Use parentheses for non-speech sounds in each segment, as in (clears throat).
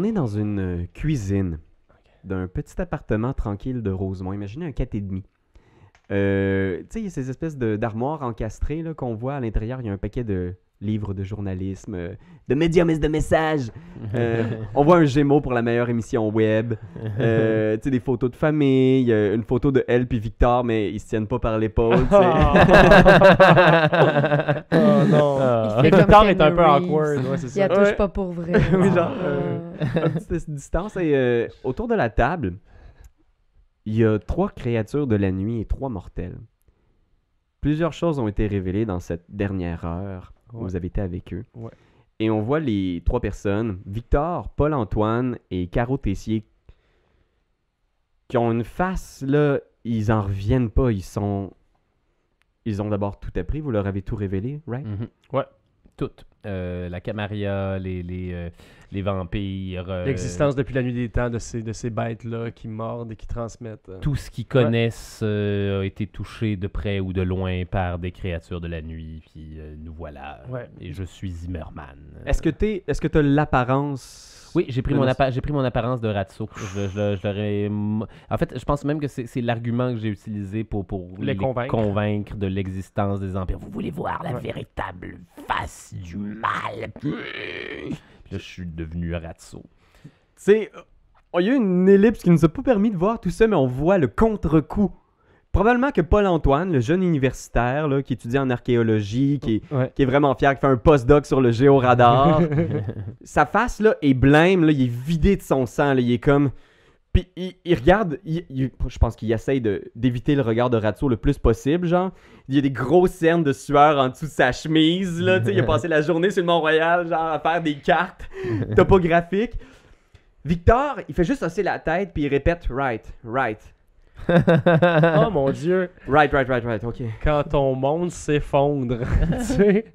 On est dans une euh, cuisine d'un petit appartement tranquille de Rosemont. Imaginez un 4,5. Euh, tu sais, il y a ces espèces de- d'armoires encastrées qu'on voit à l'intérieur. Il y a un paquet de livres de journalisme, euh, de médiums et de messages. Euh, on voit un Gémeaux pour la meilleure émission web. Euh, (laughs) tu sais, des photos de famille. euh, une photo de elle puis Victor, mais ils se tiennent pas par l'épaule. (laughs) Oh non. Ah. Victor est un peu awkward, ouais, Il ça. la touche Ouais. pas pour vrai. (laughs) Oui, Ah. genre, euh, à petite distance. Et euh, autour de la table, il y a trois créatures de la nuit et trois mortels. Plusieurs choses ont été révélées dans cette dernière heure Ouais. vous avez été avec eux. Ouais. Et on voit les trois personnes, Victor, Paul-Antoine et Caro Tessier, qui ont une face, là, ils en reviennent pas. Ils sont... Ils ont d'abord tout appris, vous leur avez tout révélé, right? Mhm. Ouais. Toutes. Euh, la Camarilla, les, les, euh, les vampires. euh, L'existence depuis la nuit des temps de ces, de ces bêtes-là qui mordent et qui transmettent. euh. Tout ce qu'ils connaissent euh, a été touché de près ou de loin par des créatures de la nuit. Puis euh, nous voilà. Ouais. Et je suis Zimmerman. Est-ce que tu est-ce que tu as l'apparence... Oui, j'ai pris, mon appa- j'ai pris mon apparence de Ratso. Je, En fait, je pense même que c'est c'est l'argument que j'ai utilisé pour, pour Les convaincre. convaincre de l'existence des empires. Vous voulez voir la Ouais. véritable face du mal? Puis là, je suis devenu Ratso. Tu sais, euh, il y a eu une ellipse qui nous a pas permis de voir tout ça, mais on voit le contre-coup. Probablement que Paul-Antoine, le jeune universitaire là, qui étudie en archéologie, qui est, Ouais. qui est vraiment fier, qui fait un postdoc sur le géoradar, (laughs) (laughs) sa face là, est blême, là, il est vidé de son sang, là, il est comme... Puis il, il regarde, il- il- je pense qu'il essaye d'éviter le regard de Ratso le plus possible, genre. Il y a des grosses cernes de sueur en dessous de sa chemise, là, tu sais, il a passé la journée sur le Mont-Royal, genre, à faire des cartes (laughs) topographiques. Victor, il fait juste hausser la tête, puis il répète « right, right, Oh (laughs) mon dieu, right, right, right, right, ok ». quand ton monde s'effondre. (laughs) tu sais.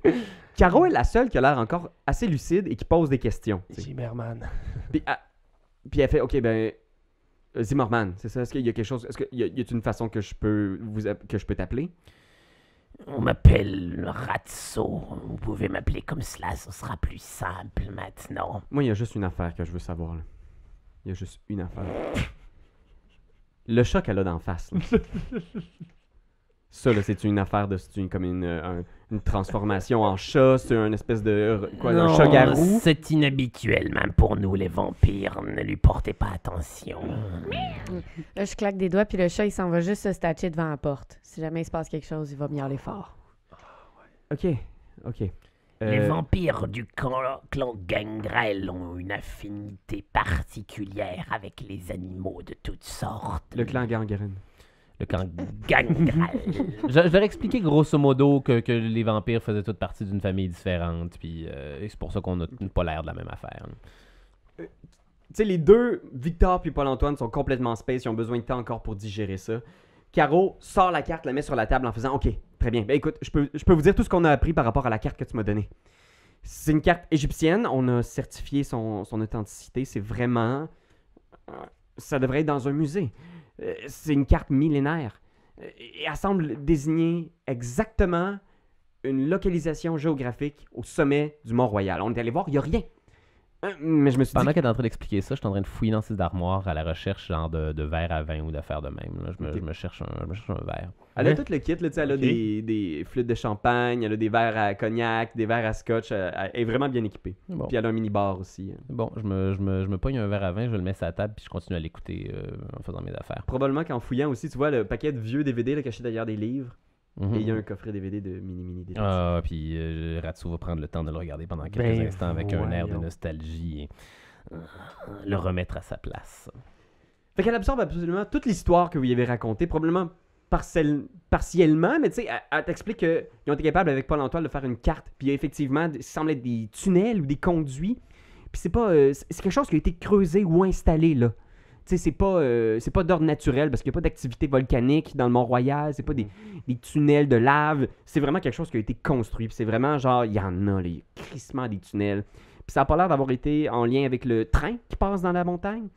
Caro est la seule qui a l'air encore assez lucide et qui pose des questions. tu sais. Zimmerman. Puis, ah, puis elle fait, ok, ben, euh, Zimmerman, c'est ça? Est-ce qu'il y a quelque chose, est-ce qu'il y a, y a une façon que je peux vous app- que je peux t'appeler? On m'appelle Ratso. Vous pouvez m'appeler comme cela, ce sera plus simple maintenant. Moi, il y a juste une affaire que je veux savoir. là. Il y a juste une affaire. Le chat qu'elle a d'en face. là. (laughs) Ça, là, c'est une affaire de. C'est une, comme une, euh, un- une transformation en chat. C'est un espèce de. Quoi, un Non, chat-garou. C'est inhabituel, même pour nous les vampires. Ne lui portez pas attention. Là, je claque des doigts, puis le chat, il s'en va juste se statcher devant la porte. Si jamais il se passe quelque chose, il va miauler fort. Ok, ok. Les Euh, vampires du clan, clan Gangrel ont une affinité particulière avec les animaux de toutes sortes. le clan gangrène. Le camp Gangrel. (laughs) Je, je leur ai expliqué grosso modo que, que les vampires faisaient toutes partie d'une famille différente, puis euh, et c'est pour ça qu'on n'a pas l'air de la même affaire. Tu sais, les deux, Victor puis Paul-Antoine, sont complètement space. Ils ont besoin de temps encore pour digérer ça. Caro sort la carte, la met sur la table en faisant Ok, très bien. Ben écoute, je peux, je peux vous dire tout ce qu'on a appris par rapport à la carte que tu m'as donnée. C'est une carte égyptienne. On a certifié son, son authenticité. C'est vraiment. euh, Ça devrait être dans un musée. Euh, C'est une carte millénaire. Euh, Et elle semble désigner exactement une localisation géographique au sommet du Mont-Royal. On est allé voir, il n'y a rien. Euh, Mais je me suis dit Pendant qu'elle est en train d'expliquer ça, je suis en train de fouiller dans ses armoires à la recherche genre de, de verre à vin ou d'affaires de même. là. Je, me, Ok. je me cherche un, je me cherche un verre. Elle a Ouais. tout le kit, là, elle a des, des flûtes de champagne, elle a des verres à cognac, des verres à scotch, elle, elle est vraiment bien équipée. Bon, Puis elle a un mini-bar aussi. hein. bon je, me, je, me, je me pogne un verre à vin, je le mets sur la table, puis je continue à l'écouter euh, en faisant mes affaires. Probablement qu'en fouillant aussi, tu vois le paquet de vieux DVD là, cachés derrière des livres, Mhm. et il y a un coffret DVD de mini-mini détective. Ah, puis euh, Ratsu va prendre le temps de le regarder pendant quelques Ben instants avec un air de nostalgie et euh, le remettre à sa place. Fait qu'elle absorbe absolument toute l'histoire que vous y avez racontée, probablement partiellement, mais tu sais, elle, elle t'explique qu'ils ont été capables avec Paul-Antoine de faire une carte, puis il y a effectivement, il semble être des tunnels ou des conduits, puis c'est pas, euh, c'est quelque chose qui a été creusé ou installé là. Sais, c'est pas, euh, c'est pas d'ordre naturel parce qu'il n'y a pas d'activité volcanique dans le Mont-Royal, c'est pas des, des tunnels de lave, c'est vraiment quelque chose qui a été construit, c'est vraiment genre, il y en a, les crissements des tunnels. Puis ça n'a pas l'air d'avoir été en lien avec le train qui passe dans la montagne.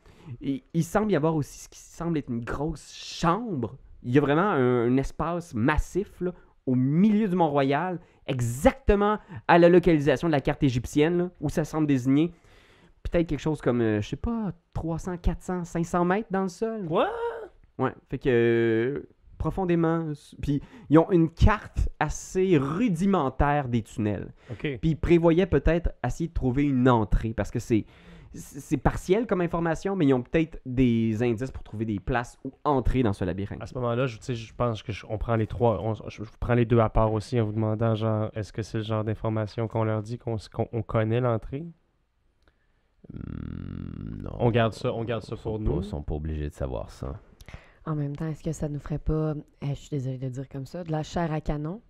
Et il semble y avoir aussi ce qui semble être une grosse chambre. Il y a vraiment un, un espace massif là, au milieu du Mont-Royal, exactement à la localisation de la carte égyptienne, là, où ça semble désigner. Peut-être quelque chose comme, euh, je sais pas, 300, 400, 500 mètres dans le sol. Quoi? Ouais, fait que euh, profondément. Puis ils ont une carte assez rudimentaire des tunnels. Ok. Puis ils prévoyaient peut-être essayer de trouver une entrée parce que c'est c'est partiel comme information, mais ils ont peut-être des indices pour trouver des places où entrer dans ce labyrinthe. À ce moment-là, je, tu sais, je pense que je- on prend les trois, on- je, je prends les deux à part aussi en vous demandant genre, est-ce que c'est le genre d'information qu'on leur dit qu'on s- qu'on on connaît l'entrée? Hmm, non. On garde ça, on garde ça pour nous. Ils sont pas obligés de savoir ça. En même temps, est-ce que ça nous ferait pas, eh, je suis désolée de dire comme ça, de la chair à canon?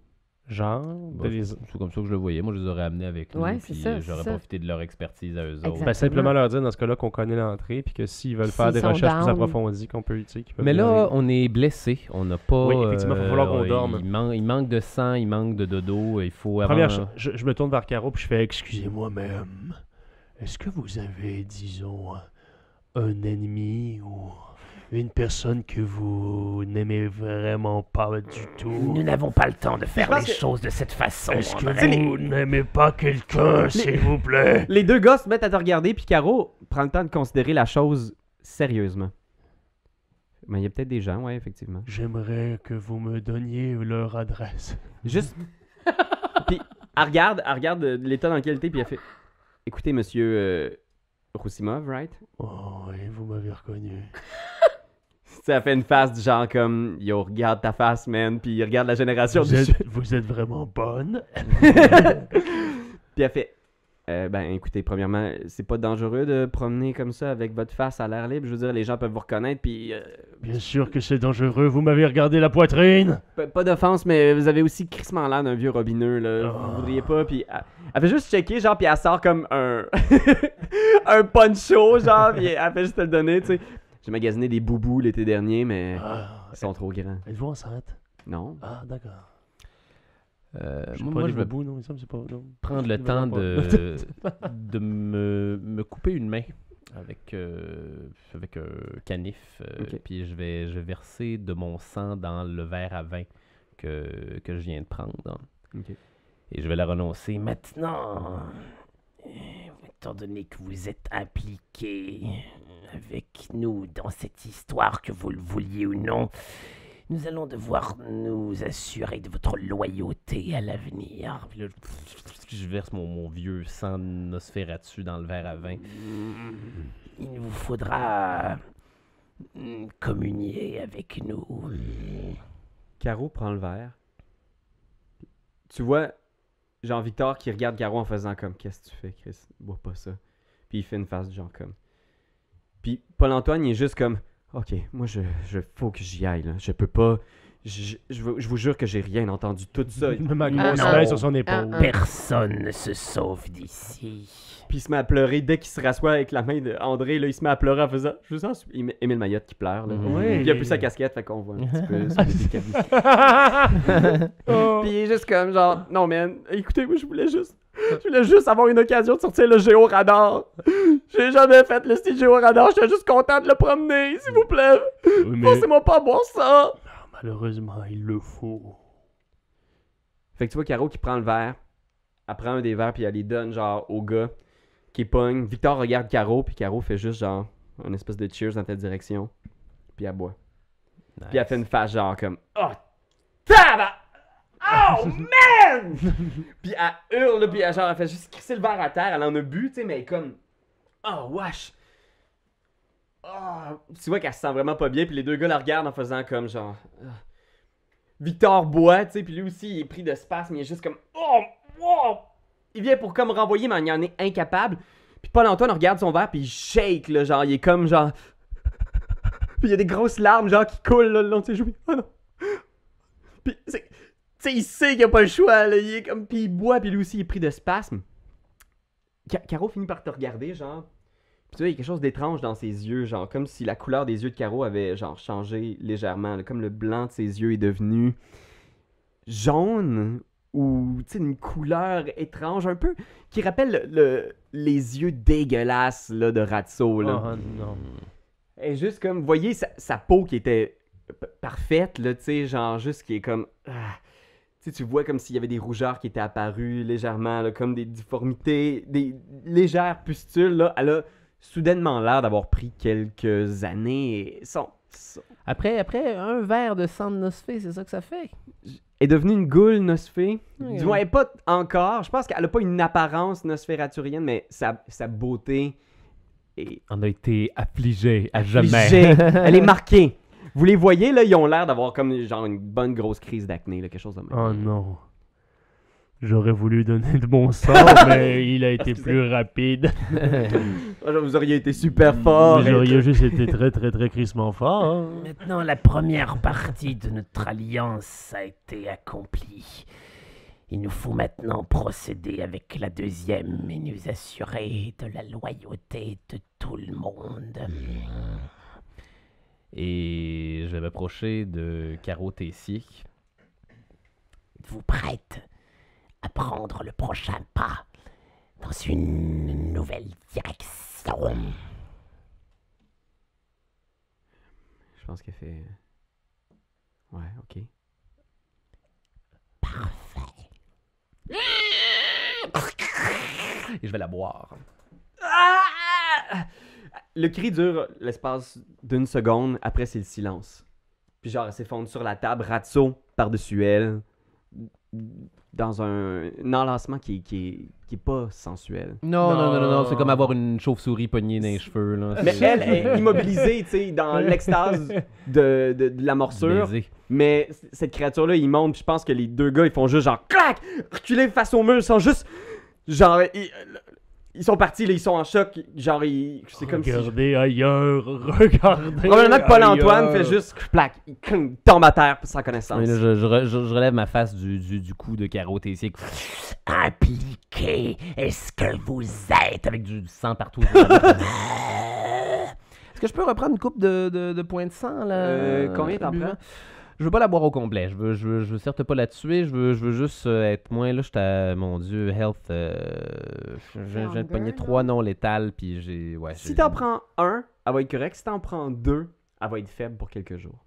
Genre, Bah, les- C'est comme ça que je le voyais. Moi, je les aurais amenés avec nous. Ouais, c'est puis ça, euh, J'aurais profité de leur expertise à eux autres. Exact. Ben, simplement leur dire dans ce cas-là qu'on connaît l'entrée, puis que s'ils veulent faire des recherches plus approfondies, qu'on peut utiliser. Mais là, on est blessé. On n'a pas. Oui, effectivement, il va falloir qu'on euh, dorme. Il, man- il manque de sang, il manque de dodo. Il faut. Première avant- chose, je, je me tourne vers Caro, puis je fais Excusez-moi, mais euh, est-ce que vous avez, disons, un ennemi ou une personne que vous n'aimez vraiment pas du tout? Nous n'avons pas le temps de faire les que- choses de cette façon. Est-ce que vous n'aimez pas quelqu'un, s'il vous plaît? Les deux gars se mettent à te regarder, puis Caro prend le temps de considérer la chose sérieusement. Mais il y a peut-être des gens, ouais, effectivement. J'aimerais que vous me donniez leur adresse. Juste. (laughs) puis, elle regarde, elle regarde euh, l'état dans lequel t'es, puis elle fait Écoutez, monsieur euh, Roussimov, right? Oh, oui, vous m'avez reconnu. (laughs) Ça fait une face du genre comme Yo, regarde ta face, man, puis il regarde la génération Vous du êtes, vous êtes vraiment bonne. (laughs) (laughs) Puis elle fait Euh, ben écoutez, premièrement, c'est pas dangereux de promener comme ça avec votre face à l'air libre. Je veux dire, les gens peuvent vous reconnaître, puis euh, Bien sûr que c'est dangereux. Vous m'avez regardé la poitrine. P- Pas d'offense, mais vous avez aussi crissement l'air d'un vieux robineux, là. Oh. Vous voudriez pas, puis elle, elle fait juste checker, genre, puis elle sort comme un... (laughs) un poncho, genre, puis elle fait juste te le donner, tu sais. J'ai magasiné des boubous l'été dernier, mais Ah, ils sont trop grands. Êtes-vous enceinte? Non. Ah, d'accord. Euh, moi, je non, il semble pas. Non. prendre le temps de, (laughs) de me, me couper une main avec, euh, avec un canif. euh. Puis je vais, je vais verser de mon sang dans le verre à vin que, que je viens de prendre. Et je vais la renoncer. Maintenant, étant donné que vous êtes impliqué avec nous dans cette histoire, que vous le vouliez ou non, nous allons devoir nous assurer de votre loyauté à l'avenir. Puis là, je verse mon, mon vieux sang de Nosferatu dans le verre à vin. Il vous faudra mm, communier avec nous. Caro prend le verre. Tu vois Jean-Victor qui regarde Caro en faisant comme Qu'est-ce que tu fais, Chris? Bois pas ça. Puis il fait une face du genre comme. Puis Paul-Antoine, il est juste comme Ok, moi je, je faut que j'y aille là. Je peux pas. Je, je, vous- je vous jure que j'ai rien entendu tout ça. Il me met Ah, grosse ah. main sur son épaule. Ah, ah. Personne ne se sauve d'ici. Puis il se met à pleurer dès qu'il se rassoit avec la main d'André. Là, il se met à pleurer en faisant. Je vous en suis. Il- Émile Mayotte qui pleure. Là. Oui. Puis il a plus sa casquette, fait qu'on voit un petit peu son (laughs) décablis. Oh. Puis il est juste comme genre, non man, écoutez, moi je voulais juste, je voulais juste avoir une occasion de sortir le géoradar. J'ai jamais fait le style géoradar, j'étais juste content de le promener, s'il vous plaît. Oui, mais Forcez-moi pas à boire ça. malheureusement, il le faut. Fait que tu vois Caro qui prend le verre, elle prend un des verres puis elle les donne genre au gars qui pogne. Victor regarde Caro puis Caro fait juste genre un espèce de cheers dans ta direction. Puis elle boit. Puis elle fait une face genre comme Oh tabac! Oh (laughs) man! puis elle hurle, puis elle, genre, elle fait juste crisser le verre à terre. Elle en a bu, tu sais, mais elle est comme Oh wesh! Oh! Tu vois qu'elle se sent vraiment pas bien, puis les deux gars la regardent en faisant comme genre. Ah. Victor boit, tu sais, puis lui aussi il est pris de spasme, il est juste comme Oh! Wow! Il vient pour comme renvoyer, mais il en est incapable. Puis Paul-Antoine regarde son verre, puis il shake, là, genre, il est comme genre. (laughs) Puis il y a des grosses larmes, genre, qui coulent là, le long de ses joues. Oh non! Puis, c'est- sais, il sait qu'il a pas le choix, là. Il est comme. Puis il boit, puis lui aussi, il est pris de spasme. Ca- Caro finit par te regarder, genre. Puis tu vois, il y a quelque chose d'étrange dans ses yeux, genre, comme si la couleur des yeux de Caro avait, genre, changé légèrement. là, comme le blanc de ses yeux est devenu jaune ou, tu sais, une couleur étrange, un peu, qui rappelle le- le- les yeux dégueulasses, là, de Ratso, là. Oh non. Et juste comme, vous voyez sa, sa peau qui était parfaite, là, tu sais, genre juste qui est comme. ah. Tu sais, tu vois comme s'il y avait des rougeurs qui étaient apparues légèrement, là, comme des difformités, des légères pustules. Là. Elle a soudainement l'air d'avoir pris quelques années et son, son- Après, après un verre de sang de Nosphée, c'est ça que ça fait? est devenue une goule nosphée. Oui, Du moins, elle pas encore. Je pense qu'elle a pas une apparence nosfératurienne, mais sa, sa beauté est On a été affligés à figée. (laughs) Elle est marquée. Vous les voyez, là, ils ont l'air d'avoir comme genre une bonne grosse crise d'acné, là, quelque chose de même. Oh non. J'aurais voulu donner de mon sang, (laughs) mais il a été plus rapide. (laughs) Vous auriez été super fort. Vous auriez juste été très, très, très crissement fort. hein. Maintenant, la première partie de notre alliance a été accomplie. Il nous faut maintenant procéder avec la deuxième et nous assurer de la loyauté de tout le monde. Et je vais m'approcher de Caro Tessier. Êtes-vous prête à prendre le prochain pas dans une nouvelle direction? Je pense qu'elle fait. Ouais, ok. Parfait. Et je vais la boire. Ah! Le cri dure l'espace d'une seconde, après c'est le silence. Puis genre, elle s'effondre sur la table, Ratso par-dessus elle, dans un, un enlacement qui, qui, est, qui est pas sensuel. Non, non, non, non, non, c'est comme avoir une chauve-souris pognée dans les cheveux. Là. Mais elle est immobilisée, tu sais, dans (laughs) l'extase de, de, de la morsure. Baiser. Mais cette créature-là, il monte, puis je pense que les deux gars, ils font juste genre clac, reculer face au mur, ils sont juste genre ils, ils sont partis, là, ils sont en choc, genre ils, c'est comme si Regardez ailleurs, (laughs) regardez. probablement que Paul Antoine ailleurs. fait juste plaque, il tombe à terre sans connaissance. Oui, là, je, je re- je- je relève ma face du, du, du cou de Caro Tessier Impliqué, est-ce que vous êtes? Avec du, du sang partout. (laughs) Est-ce que je peux reprendre une coupe de, de, de points de sang là? Euh, combien t'en prends? Je veux pas la boire au complet. Je veux, je veux, je veux certes pas la tuer. Je veux, je veux juste euh, être moins là. J'étais mon dieu, health. Euh, je viens de pogner Hunger, trois non létales. Puis j'ai. Ouais, si t'en prends un, elle va être correcte. Si t'en prends deux, elle va être faible pour quelques jours.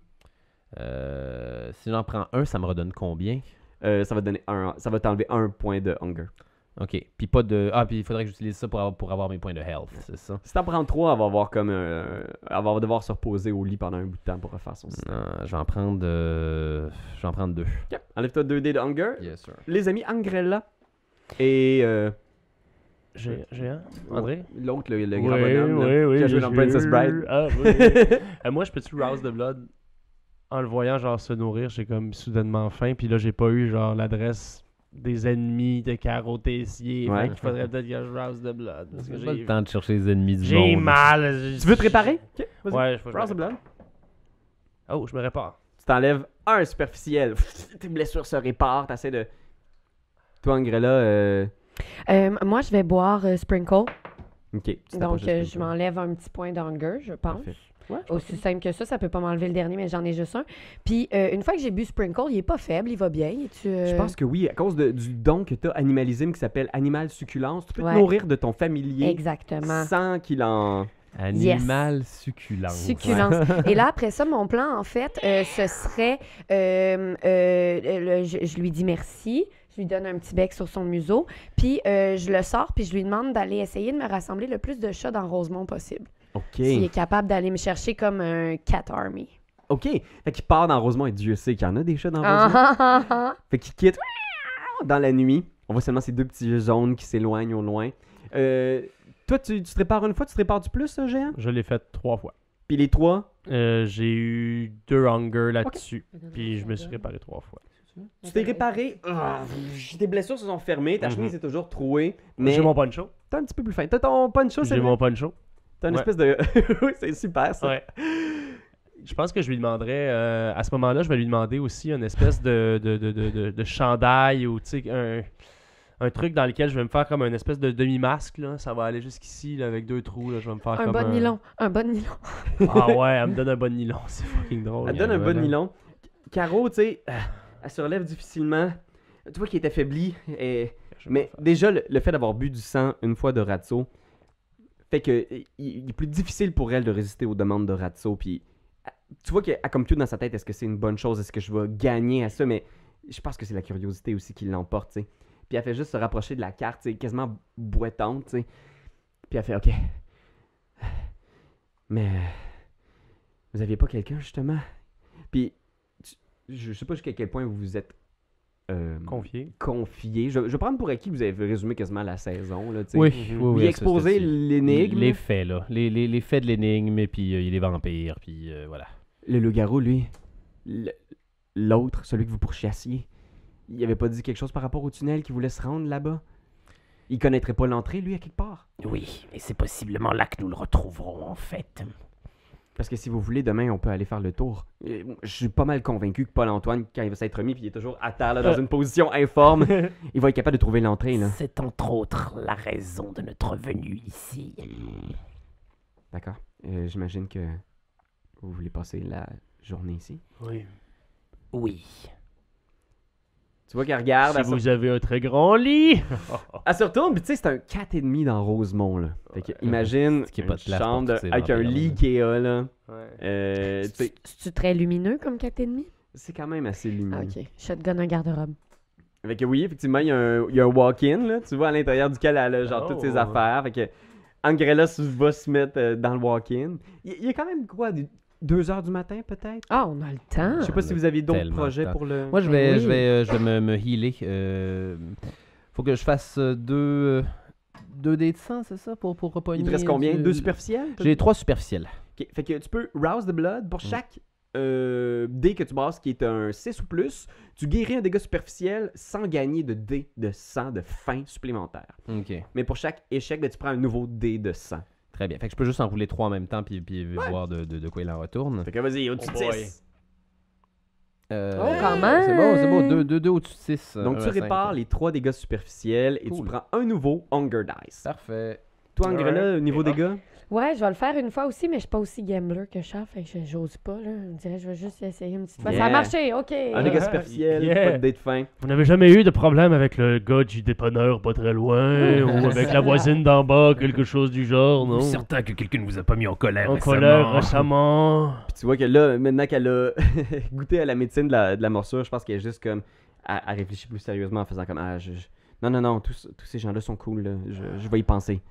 Euh, si j'en prends un, ça me redonne combien? Euh, ça va donner un, ça va t'enlever un point de hunger. Ok. Puis pas de. Ah, puis il faudrait que j'utilise ça pour avoir, pour avoir mes points de health. C'est ça? Si t'en prends trois, elle va avoir comme, euh, elle va devoir se reposer au lit pendant un bout de temps pour refaire son cycle. Non, je vais en prendre. euh, je vais en prendre deux. Ok. Enlève-toi 2 dés de hunger. Yes, sir. Les amis Angrella et euh, J'ai, j'ai un, André? l'autre, le, le oui, grand bonhomme là, oui, oui, qui a joué dans Princess. Bride. Ah, oui. (laughs) Euh, moi, je peux-tu rouse the blood? En le voyant, genre, se nourrir, j'ai comme soudainement faim. Puis là, j'ai pas eu, genre, l'adresse des ennemis de Caro Tessier. Ouais. Qu'il faudrait peut-être que je rouse the blood. Parce que J'ai pas j'ai, le temps de chercher les ennemis du j'ai monde. mal. Tu veux te réparer Ok, vas-y. Ouais, je Rouse the blood. Oh, je me répare. Tu t'enlèves un superficiel. (laughs) Tes blessures se réparent. T'essaies de. Toi, Angrella, euh... Euh, moi, je vais boire euh, Sprinkle. ok. tu Donc, de euh, je m'enlève un petit point d'hunger, je pense. Parfait. Ouais, Aussi simple que ça, ça peut pas m'enlever le dernier, mais j'en ai juste un. Puis, euh, une fois que j'ai bu Sprinkle, il est pas faible, il va bien. Es-tu, euh, Je pense que oui, à cause de- du don que tu as animalisme qui s'appelle animal succulence, tu peux Ouais. te nourrir de ton familier Exactement. sans qu'il en. Animal succulent. Succulence. Et là, après ça, mon plan, en fait, euh, ce serait. euh, euh, le- je, je lui dis merci. Je lui donne un petit bec sur son museau. Puis euh, je le sors, puis je lui demande d'aller essayer de me rassembler le plus de chats dans Rosemont possible. Ok. S'il est capable d'aller me chercher comme un cat army. Ok. Fait qu'il part dans Rosemont et Dieu sait qu'il y en a des chats dans Ah, Rosemont. (laughs) Fait qu'il quitte dans la nuit. On voit seulement ces deux petits jaunes qui s'éloignent au loin. Euh, toi, tu, tu te répares une fois, tu te répares du plus, géant? Je l'ai fait trois fois. Puis les trois, Euh, j'ai eu deux hunger là-dessus. Puis je me suis réparé trois fois. tu t'es réparé? Ah, tes blessures se sont fermées, ta Mhm. chemise est toujours trouée. Mais J'ai mon poncho. t'es un petit peu plus fin. T'as ton poncho, c'est J'ai mon poncho. T'as une Ouais. espèce de. (laughs) oui, c'est super ça. Ouais. Je pense que je lui demanderais, euh, à ce moment-là, je vais lui demander aussi une espèce de, de, de, de, de- de chandail ou tu sais, un, un truc dans lequel je vais me faire comme une espèce de demi-masque. Là. Ça va aller jusqu'ici là, avec deux trous. Là. Je vais me faire Un comme bon nylon. Un bon nylon. Ah ouais, elle me donne un bon nylon. (laughs) C'est fucking drôle. Elle te donne un bon nylon. Caro, tu sais, euh, elle se relève difficilement. Tu vois qu'elle est affaiblie. Et... Mais me déjà, le, le fait d'avoir bu du sang une fois de Ratso fait que euh, il, est plus difficile pour elle de résister aux demandes de Ratso. Puis euh, tu vois qu'elle a comme tout dans sa tête est-ce que c'est une bonne chose Est-ce que je vais gagner à ça Mais je pense que c'est la curiosité aussi qui l'emporte. Puis elle fait juste se rapprocher de la carte, tu quasiment boitante. Puis elle fait OK. Mais vous aviez pas quelqu'un justement? Puis je sais pas jusqu'à quel point vous vous êtes euh, Confié. confié. Je, je vais prendre pour acquis que vous avez résumé quasiment la saison là. Oui, oui, oui. Exposer l'énigme. Les faits, là. Les, les, les faits de l'énigme, et puis euh, il est vampire, puis euh, voilà. Le loup-garou, lui, le- l'autre, celui que vous pourchassiez, il avait pas dit quelque chose par rapport au tunnel qui voulait se rendre là-bas? Il connaîtrait pas l'entrée, lui, à quelque part? Oui, et c'est possiblement là que nous le retrouverons en fait. Parce que si vous voulez, demain, on peut aller faire le tour. Je suis pas mal convaincu que Paul-Antoine, quand il va s'être remis, puis il est toujours à terre, là, dans (laughs) une position informe, (laughs) il va être capable de trouver l'entrée, là. C'est entre autres la raison de notre venue ici. D'accord. Euh, J'imagine que vous voulez passer la journée ici? Oui. Oui. Tu vois qu'elle regarde, si elle, se- vous avez un très grand lit. (laughs) elle se retourne, puis tu sais, c'est un 4,5 dans Rosemont, là. Fait que imagine qu'il y a pas une de place pour chambre de- tous ces avec un vampires, lit. Ikea, là. Euh, tu sais, C'est-tu très lumineux comme 4,5? c'est quand même assez lumineux. Ah, ok. Shotgun un garde-robe. Fait que oui, effectivement, il y a un, il y a un walk-in, là, tu vois, à l'intérieur duquel elle a genre Oh. toutes ses affaires. Fait que Angrella se- va se mettre euh, dans le walk-in. Il il y a quand même quoi, 2 heures du matin peut-être? Ah, on a le temps. Je sais pas on si vous aviez d'autres projets pour le... Moi, je vais, oui. je vais, euh, je vais me, me healer. euh, faut que je fasse euh, deux, deux dés de sang, c'est ça, pour, pour repogner Il te reste combien? du- Deux superficiels? J'ai trois superficiels. Ok, Fait que tu peux rouse the blood Mm. pour chaque euh, dé que tu brasses qui est un 6 ou plus. Tu guéris un dégât superficiel sans gagner de dé de sang de faim supplémentaire. Ok, Mais pour chaque échec, ben, tu prends un nouveau dé de sang. Très bien. Fait que je peux juste enrouler trois en même temps, puis, puis voir de, de, de quoi il en retourne. Fait que vas-y, au-dessus Oh de boy. 6. Euh, Oh, quand même! C'est bon, c'est bon. Deux, deux, deux au-dessus de six. Donc un tu répares les 3 dégâts superficiels et tu prends un nouveau Hunger Dice. Parfait. Toi, Angrella, Ouais. niveau dégâts? Ouais, je vais le faire une fois aussi, mais je suis pas aussi gambler que Charles, fait que je- j'ose pas, là. Dirait que je vais juste essayer une petite fois. Ça a marché, OK. Un dégât superficiel, Yeah. pas de dé de fin. Vous n'avez jamais eu de problème avec le gars du dépanneur pas très loin ou avec la (laughs) voisine d'en bas, quelque chose du genre, non? Certain que quelqu'un ne vous a pas mis en colère En récemment. colère récemment. (laughs) Puis tu vois que là, maintenant qu'elle a (laughs) goûté à la médecine de la, de la morsure, je pense qu'elle est juste comme. Elle réfléchit plus sérieusement en faisant comme. Ah, je, je- Non, non, non, tous, tous ces gens-là sont cool, là. Je, je vais y penser.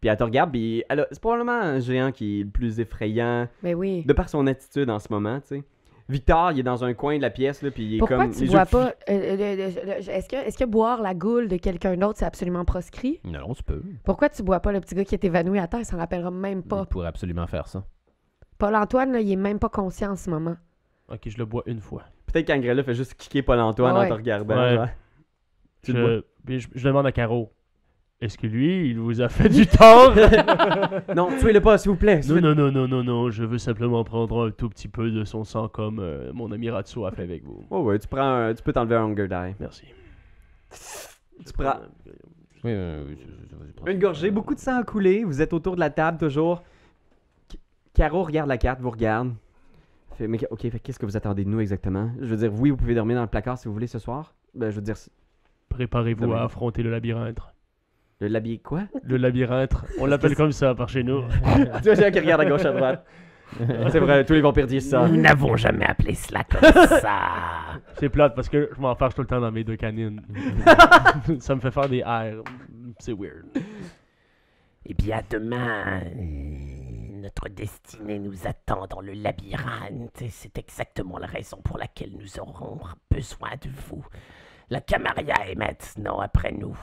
Puis elle te regarde, puis elle a- c'est probablement un géant qui est le plus effrayant Mais oui. de par son attitude en ce moment, tu sais. Victor, il est dans un coin de la pièce, là, puis il est Pourquoi comme. tu les bois pas. euh, euh, Est-ce que, est que boire la goule de quelqu'un d'autre, c'est absolument proscrit? Non, tu peux. Pourquoi tu bois pas le petit gars qui est évanoui à terre? Il s'en rappellera même pas. pourrais absolument faire ça. Paul-Antoine, là, il est même pas conscient en ce moment. Ok, je le bois une fois. Peut-être qu'Angrella fait juste kicker Paul-Antoine Ouais. en te regardant. Ouais. genre. Tu le bois. Je, puis je, je demande à Caro. Est-ce que lui, il vous a fait du tort? (laughs) Non, tuez-le pas, s'il vous plaît. non, non, non, non, non, non. Je veux simplement prendre un tout petit peu de son sang comme euh, mon ami Ratsu a fait avec vous. Oh, ouais, tu, prends un- tu peux t'enlever un Hunger Die. Merci. Tu prends Oui, oui, oui. je- je-. Une gorgée, beaucoup de sang a coulé. Vous êtes autour de la table toujours. K- Caro regarde la carte, vous regarde. Fait, mais ok, fait, qu'est-ce que vous attendez de nous exactement? Je veux dire, oui, vous pouvez dormir dans le placard si vous voulez ce soir. Ben, je veux dire, Préparez-vous Demain. à affronter le labyrinthe. Le l'habiller quoi? Le labyrinthe, on l'appelle comme ça par chez nous. (laughs) Tu vois, j'ai un qui regarde à gauche, à droite. (laughs) C'est vrai, tous les vampires disent ça. Nous n'avons jamais appelé cela comme (laughs) ça. C'est plate parce que je m'en fâche tout le temps dans mes deux canines. ça me fait faire des airs. C'est weird. Eh bien, demain, euh, notre destinée nous attend dans le labyrinthe et c'est exactement la raison pour laquelle nous aurons besoin de vous. La Camarilla est maintenant après nous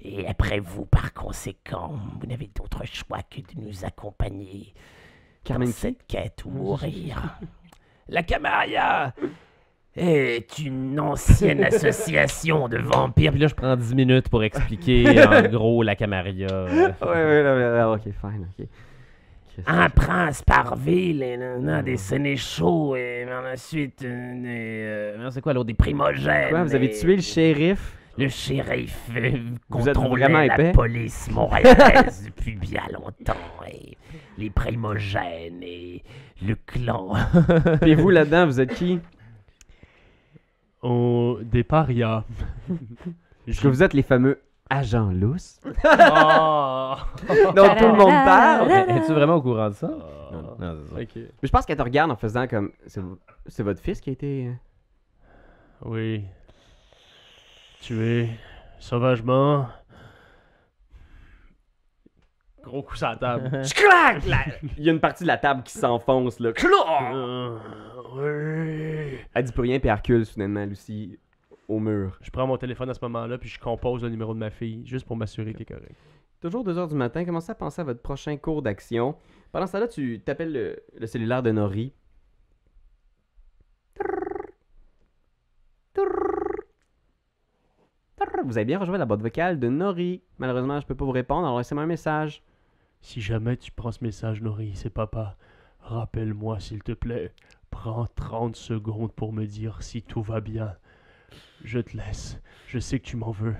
et après vous par conséquent. Vous n'avez d'autre choix que de nous accompagner Carmen dans qui cette quête ou mourir. La Camarilla est une ancienne (laughs) association de vampires. Puis là, je prends 10 minutes pour expliquer (laughs) en gros la Camarilla. euh, Ouais, ouais, là, là, là, ok, fine, ok. Un prince par ville et nanana, des sénéchaux et ensuite euh, des, euh, c'est quoi l'autre des primogènes. Quoi, vous avez et- tué le shérif? Le shérif euh, Vous êtes contrôlait vraiment la épais? police montréalaise (laughs) depuis bien longtemps et les primogènes et le clan. (laughs) Et vous là-dedans, vous êtes qui? Au départ, il y a. Est-ce que vous êtes les fameux agents lousses (laughs) Ah! dont tout le monde parle Es-tu vraiment au courant de ça? Ah. Non, c'est ça. Ok. Mais je pense qu'elle te regarde en faisant comme. C'est vo- c'est votre fils qui a été. euh, Oui. Tué. Sauvagement. Gros coup sur la table. (laughs) Clac! La- Il y a une partie de la table qui s'enfonce, là. Clac! Euh, oui. Elle dit plus rien, puis elle recule soudainement, Lucie, au mur. Je prends mon téléphone à ce moment-là, puis je compose le numéro de ma fille, juste pour m'assurer qu'elle est correcte. Toujours 2h du matin, commencez à penser à votre prochain cours d'action. Pendant ce temps-là, tu t'appelles le, le cellulaire de Nori. Vous avez bien rejoint la boîte vocale de Nori. Malheureusement, je peux pas vous répondre, alors laissez-moi un message. Si jamais tu prends ce message, Nori, c'est papa. Rappelle-moi, s'il te plaît. Prends 30 secondes pour me dire si tout va bien. Je te laisse. Je sais que tu m'en veux.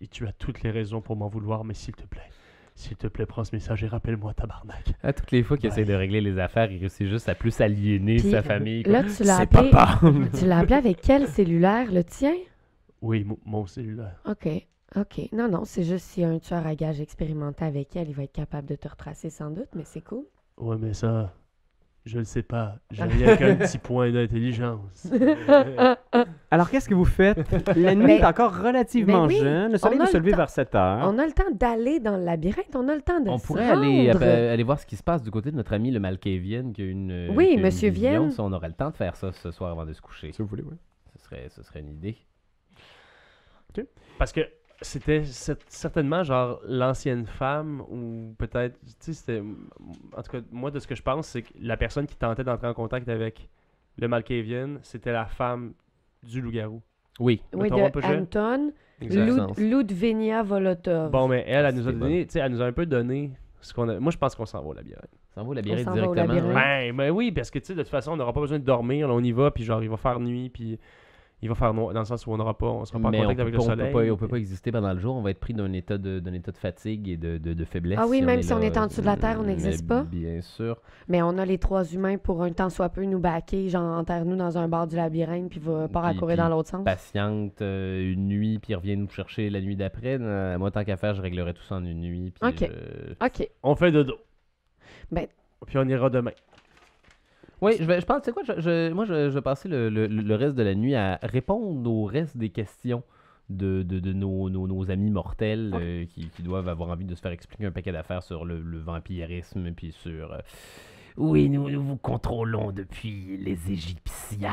Et tu as toutes les raisons pour m'en vouloir, mais s'il te plaît. S'il te plaît, prends ce message et rappelle-moi, tabarnak. À toutes les fois qu'il essaie de régler les affaires, il réussit juste à plus aliéner Puis, sa famille. quoi. Là, tu l'as C'est appelé. papa. Tu l'as appelé avec quel cellulaire, le tien? Oui, mo- mon cellulaire. OK. OK. Non, non, c'est juste s'il y a un tueur à gage expérimenté avec elle, il va être capable de te retracer sans doute, mais c'est cool. Ouais, mais ça, je le sais pas. (laughs) J'ai rien qu'un petit point d'intelligence. (laughs) Alors, qu'est-ce que vous faites? La nuit Ben- est encore relativement ben oui, jeune. Le soleil va se le lever vers 7 heures. On a le temps d'aller dans le labyrinthe, on a le temps de On se pourrait aller, euh, aller voir ce qui se passe du côté de notre ami le Malkavian qui a une. euh, Oui, qui a une Monsieur vision. Vienne. Si on aurait le temps de faire ça ce soir avant de se coucher. Si vous voulez, oui. Ce serait, ce serait une idée. Parce que c'était cer- certainement genre l'ancienne femme ou peut-être, tu sais, c'était. En tout cas, moi, de ce que je pense, c'est que la personne qui tentait d'entrer en contact avec le Malkavian, c'était la femme du loup-garou. Oui. Oui, de Anton. Lud- Sens. Ludvenia Volotov. Bon, mais elle, elle nous a donné, tu sais, elle nous a un peu donné ce qu'on a. Moi, je pense qu'on s'en va au labyrinthe. Ça va au labyrinthe s'en va au directement. labyrinthe. ouais. Ben, ben oui, parce que tu sais, de toute façon, on n'aura pas besoin de dormir. Là, on y va, puis genre, il va faire nuit, puis il va faire noir, dans le sens où on n'aura pas, on sera pas en Mais contact peut, avec pas, le on peut soleil. pas, on peut pas exister pendant le jour. On va être pris d'un état de, d'un état de fatigue et de, de, de faiblesse. Ah oui, même si on est en dessous de la terre, on n'existe pas? Bien sûr. Mais on a les trois humains pour un temps soit peu nous baquer, genre enterre-nous dans un bar du labyrinthe, puis va part à Puis- courir puis dans l'autre sens. Patiente euh, une nuit, puis revient nous chercher la nuit d'après. Euh, moi, tant qu'à faire, je réglerai tout ça en une nuit. Puis Ok. je- OK. On fait dodo. Ben- Puis on ira demain. Oui, je, vais, je pense, tu sais quoi, je, je- moi, je, vais passer le, le- le reste de la nuit à répondre au reste des questions de, de, de nos, nos, nos amis mortels euh, qui, qui doivent avoir envie de se faire expliquer un paquet d'affaires sur le, le vampirisme, puis sur... Oui, nous, nous vous contrôlons depuis les Égyptiens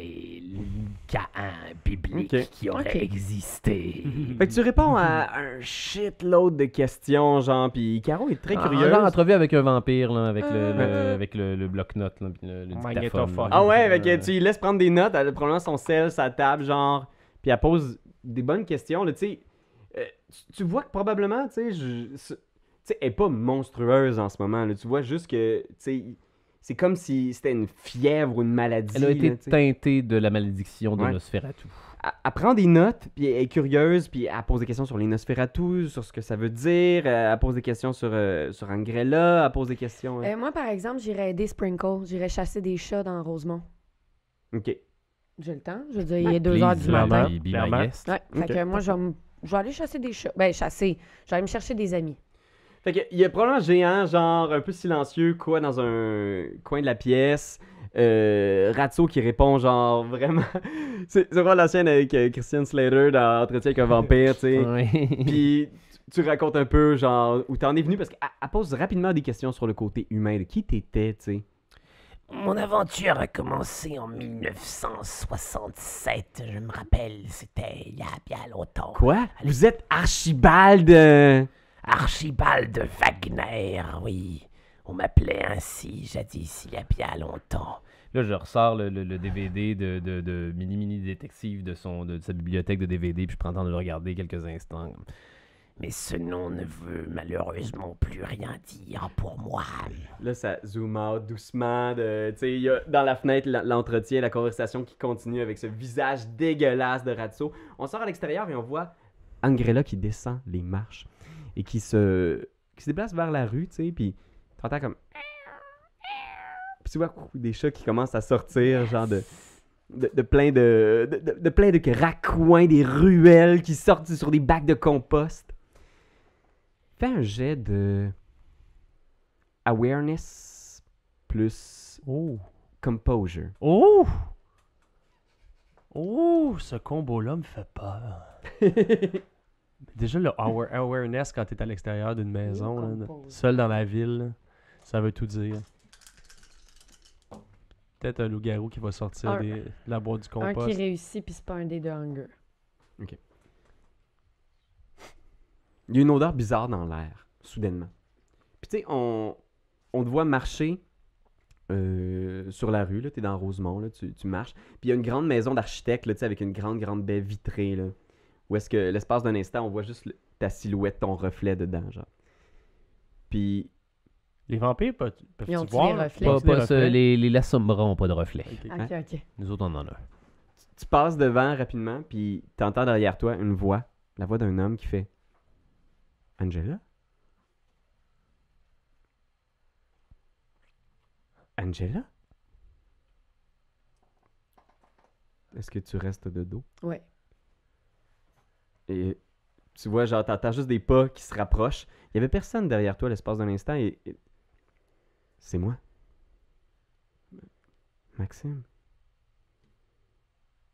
et le Caïn biblique Ok. qui aurait Ok. existé. (laughs) Fait que tu réponds à un shitload de questions, genre, puis Caro est très en- curieuse. Genre entrevue avec un vampire, là, avec, le, le- Euh. avec le, le bloc-notes, là, puis le, le dictaphone, Magnétophone. là. Ah ouais, fait que tu lui laisses prendre des notes, elle a probablement son sel, sa table, genre, puis elle pose des bonnes questions, là, tu sais. Euh, tu- tu vois que probablement, tu sais, je- ce- sais, elle est pas monstrueuse en ce moment, là. Tu vois juste que, tu sais, c'est comme si c'était une fièvre ou une maladie. Elle a été là, teintée de la malédiction de Ouais. Nosferatu. elle, elle prend des notes, puis elle est curieuse, puis elle pose des questions sur les Nosferatu, sur ce que ça veut dire, euh, elle pose des questions sur, euh, sur Angrella, elle pose des questions... euh, Euh, moi, par exemple, j'irais aider Sprinkle. J'irais chasser des chats dans Rosemont. Ok. J'ai le temps? Je veux dire, il est 2 heures du matin. be- be my Clairement. guest. Ouais, fait Ok. que moi, je vais, me- je vais aller chasser des chats. Ben, chasser. Je vais aller me chercher des amis. Fait que, il y a probablement un géant, genre un peu silencieux, quoi, dans un coin de la pièce. Euh, Ratso qui répond, genre vraiment. (laughs) c'est vraiment la scène avec euh, Christian Slater dans Entretien avec un vampire, tu sais. Ouais. Puis tu, racontes un peu, genre, où t'en es venu, parce qu'elle elle pose rapidement des questions sur le côté humain, de qui t'étais, tu sais. Mon aventure a commencé en 1967, je me rappelle, c'était il y a bien longtemps. Quoi? Vous êtes Archibald euh, Archibald Wagner, oui. On m'appelait ainsi jadis il y a bien longtemps. Là, je ressors le, le- le DVD de, de, de Mini Mini Détective de, son, de, sa bibliothèque de DVD, puis je prends le temps de le regarder quelques instants. Mais ce nom ne veut malheureusement plus rien dire pour moi. Là, ça zoom out doucement. De, tu sais, il y a dans la fenêtre l'entretien, la conversation qui continue avec ce visage dégueulasse de Ratso. On sort à l'extérieur et on voit Angrella qui descend les marches et qui se, qui se déplace vers la rue, tu sais, puis t'entends comme... Puis tu vois des chats qui commencent à sortir, genre de... De, de plein de, de, plein de raccoins, des ruelles qui sortent sur des bacs de compost. Fais un jet de awareness plus Oh. composure. Oh! Oh, ce combo-là me fait peur. (laughs) Déjà, le (laughs) aware- awareness quand t'es à l'extérieur d'une maison, là, seul dans la ville, là, ça veut tout dire. Peut-être un loup-garou qui va sortir Un- des- de la boîte du Un compost. qui réussit, puis c'est pas un dé de hunger. Il y a une odeur bizarre dans l'air, soudainement. Puis tu sais, on, on te voit marcher euh, sur la rue, là, t'es dans Rosemont, là, tu, tu marches. Puis il y a une grande maison d'architecte, là, tu sais, avec une grande, grande baie vitrée, là. Où est-ce que, l'espace d'un instant, on voit juste le- ta silhouette, ton reflet dedans, genre. Puis, Les vampires peuvent- Ils voir? reflets? Pas, pas ce- reflets? les, les Lassombra ont pas de reflet. Ok. Ok, ok. Nous autres, on en a. tu, tu passes devant rapidement, puis t'entends derrière toi une voix, la voix d'un homme qui fait « Angela? Angela? Est-ce que tu restes de dos? » Ouais. Et tu vois, genre, t'entends juste des pas qui se rapprochent. Il y avait personne derrière toi l'espace d'un instant et... C'est moi. Maxime.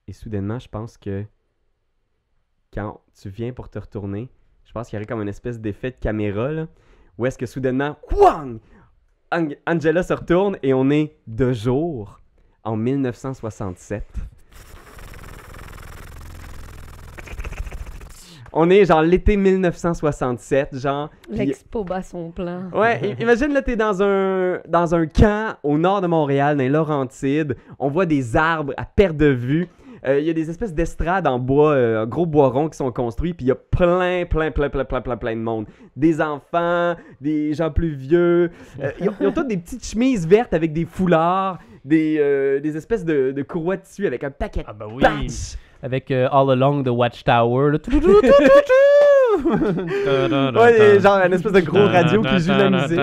Et soudainement, je pense que quand tu viens pour te retourner, je pense qu'il y aurait comme une espèce d'effet de caméra, là, où est-ce que soudainement, Wang! Ang- Angela se retourne et on est de jour en 1967. On est genre l'été 1967, genre. L'expo bat son plan. Ouais, imagine là, t'es dans un, dans un camp au nord de Montréal, dans les Laurentides. On voit des arbres à perte de vue. Euh, Il y a des espèces d'estrades en bois, euh, gros bois rond qui sont construits. Puis il y a plein, plein, plein, plein, plein, plein, plein de monde. Des enfants, des gens plus vieux. Euh, ils, ont, ils ont toutes des petites chemises vertes avec des foulards, des, euh, des espèces de, de courroies de tissu avec un paquet de Ah bah oui. patchs. Avec euh, All Along the Watchtower. là, tout, tout, tout, tout, tout, tout. Ouais, genre une espèce de gros radio qui joue la musique.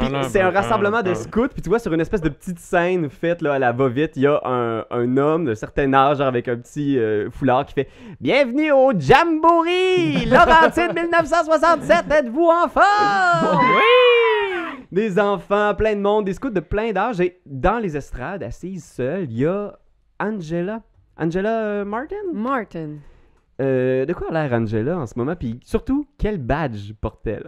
Puis c'est un rassemblement de scouts, puis tu vois sur une espèce de petite scène faite là, à la va-vite, il y a un, un homme de certain âge genre, avec un petit euh, foulard qui fait Bienvenue au Jamboree Laurentide 1967, (laughs) êtes-vous en forme Oui Des enfants, plein de monde, des scouts de plein d'âges, et dans les estrades, assise seule, il y a Angela. Angela euh, Martin? Martin. Euh, De quoi a l'air Angela en ce moment, puis surtout, quel badge porte-t-elle?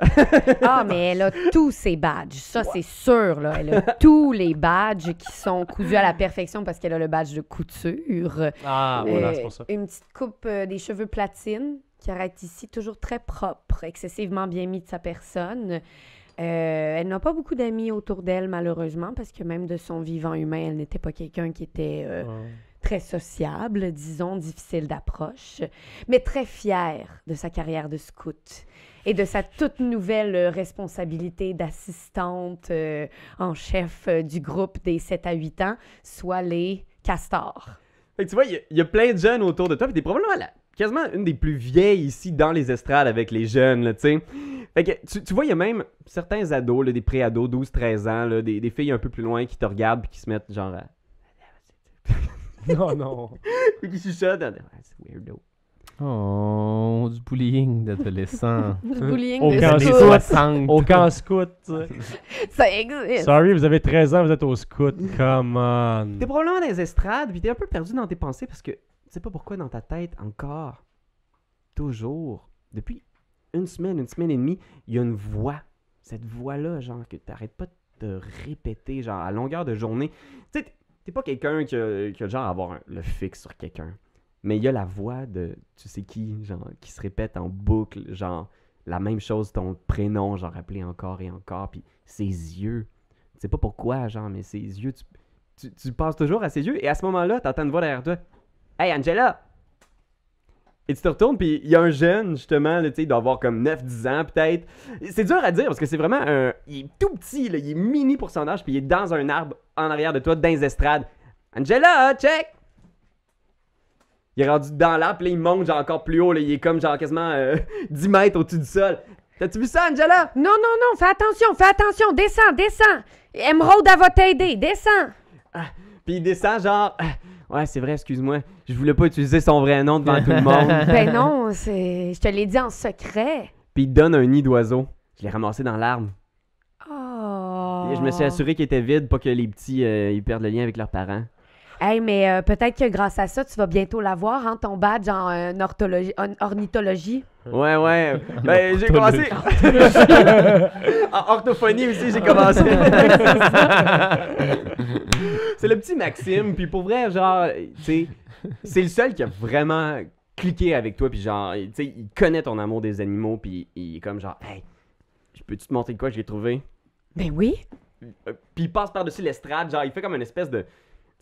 Ah, mais elle a tous ses badges. Ça, c'est sûr, là. Elle a (laughs) tous les badges qui sont cousus à la perfection parce qu'elle a le badge de couture. Ah, Euh, voilà, c'est pour ça. Une petite coupe euh, des cheveux platine qui arrête ici, toujours très propre, excessivement bien mis de sa personne. Euh, elle n'a pas beaucoup d'amis autour d'elle, malheureusement, parce que même de son vivant humain, elle n'était pas quelqu'un qui était euh, très sociable, disons, difficile d'approche, mais très fière de sa carrière de scout et de sa toute nouvelle euh, responsabilité d'assistante euh, en chef euh, du groupe des 7 à 8 ans, soit les castors. Tu vois, il y a- plein de jeunes autour de toi, puis t'es probablement la- quasiment une des plus vieilles ici dans les estrades avec les jeunes, là, tu tu, vois, il y a même certains ados, là, des pré-ados, 12-13 ans, là, des, des filles un peu plus loin qui te regardent puis qui se mettent genre à... (laughs) Non, non. puis qui chuchotent. Ouais, c'est weirdo. Oh, du bullying d'adolescents. (laughs) Du bullying Au de camp Années scout. scout. 60. Au camp scout. Ça existe. Sorry, vous avez 13 ans, vous êtes au scout. Come on. T'es probablement dans les estrades, puis t'es un peu perdu dans tes pensées parce que tu sais pas pourquoi dans ta tête encore, toujours, depuis une semaine, une semaine et demie, il y a une voix. Cette voix-là, genre, que t'arrêtes pas de te répéter, genre, à longueur de journée. Tu sais, t'es- pas quelqu'un qui a, qui genre à avoir le fixe sur quelqu'un. Mais il y a la voix de tu sais qui, genre, qui se répète en boucle, genre, la même chose, ton prénom, genre, appelé encore et encore, puis ses yeux. Tu sais pas pourquoi, genre, mais ses yeux, tu, tu, tu penses toujours à ses yeux, et à ce moment-là, t'entends une voix derrière toi. Hey, Angela! Et tu te retournes, puis il y a un jeune, justement, tu sais, il doit avoir comme 9-10 ans, peut-être. C'est dur à dire, parce que c'est vraiment un... Il est tout petit, là, il est mini pour son âge, puis il est dans un arbre, en arrière de toi, dans les estrades. Angela, check! Il est rendu dans l'arbre, puis il monte, genre, encore plus haut, là, il est comme, genre, quasiment euh, (laughs) 10 mètres au-dessus du sol. T'as-tu vu ça, Angela? Non, non, non, fais attention, fais attention, descends, descends. Emerald, elle va t'aider, descends. Puis il descend, genre... Ah, Ouais, c'est vrai, excuse-moi. Je voulais pas utiliser son vrai nom devant tout le (laughs) monde. Ben non, c'est... je te l'ai dit en secret. Puis il te donne un nid d'oiseau. Je l'ai ramassé dans l'arbre. Oh. Je me suis assuré qu'il était vide, pas que les petits euh, ils perdent le lien avec leurs parents. Hey, mais euh, peut-être que grâce à ça, tu vas bientôt l'avoir, hein, ton badge en, euh, orthologie- en ornithologie. Ouais, ouais. Ben, j'ai commencé. (laughs) en orthophonie aussi, j'ai commencé. (laughs) c'est le petit Maxime, puis pour vrai, genre, tu sais, c'est le seul qui a vraiment cliqué avec toi, puis genre, tu sais, il connaît ton amour des animaux, puis il est comme genre, hey, je peux-tu te montrer de quoi j'ai trouvé? Ben oui. Euh, Puis il passe par-dessus l'estrade, genre, il fait comme une espèce de.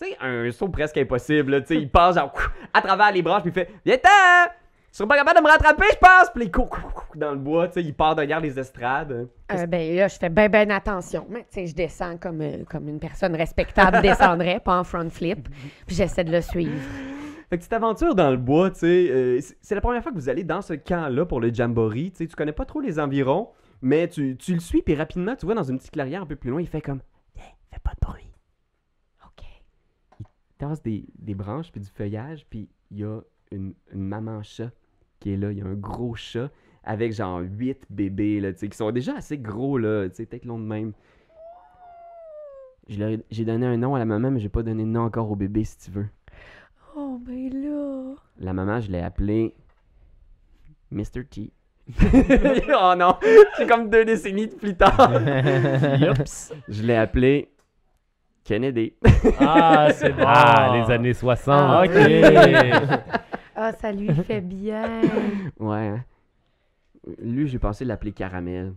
Tu sais, un saut presque impossible, là, tu sais, il (laughs) passe genre à travers les branches, puis il fait Viens-t'en! Tu seras pas capable de me rattraper, je pense! Puis il court dans le bois, tu sais, il part derrière les estrades. Euh, ben là, je fais bien, bien attention. Mais tu sais, je descends comme, euh, comme une personne respectable (laughs) descendrait, pas en front flip. Puis j'essaie de le suivre. Fait que cette aventure dans le bois, tu sais, euh, c'est- c'est la première fois que vous allez dans ce camp-là pour le Jamboree, tu sais, tu connais pas trop les environs, mais tu, tu le suis, puis rapidement, tu vois dans une petite clairière un peu plus loin, il fait comme Viens, fais pas de bruit. OK. tasse des, des branches puis du feuillage, puis il y a une, une maman chat qui est là. Il y a un gros chat avec genre 8 bébés, là, tu sais, qui sont déjà assez gros, là, tu sais, peut-être long de même. J'ai donné un nom à la maman, mais j'ai pas donné de nom encore au bébé, si tu veux. Oh, ben là. La maman, je l'ai appelée Mr. T. (laughs) oh non, c'est comme deux décennies de plus tard. (laughs) Je l'ai appelée Kennedy. Ah, c'est (laughs) bon. Ah, les années 60. Ah, Ok. Ah, ça lui fait bien. Ouais. hein. Lui, j'ai pensé l'appeler Caramel.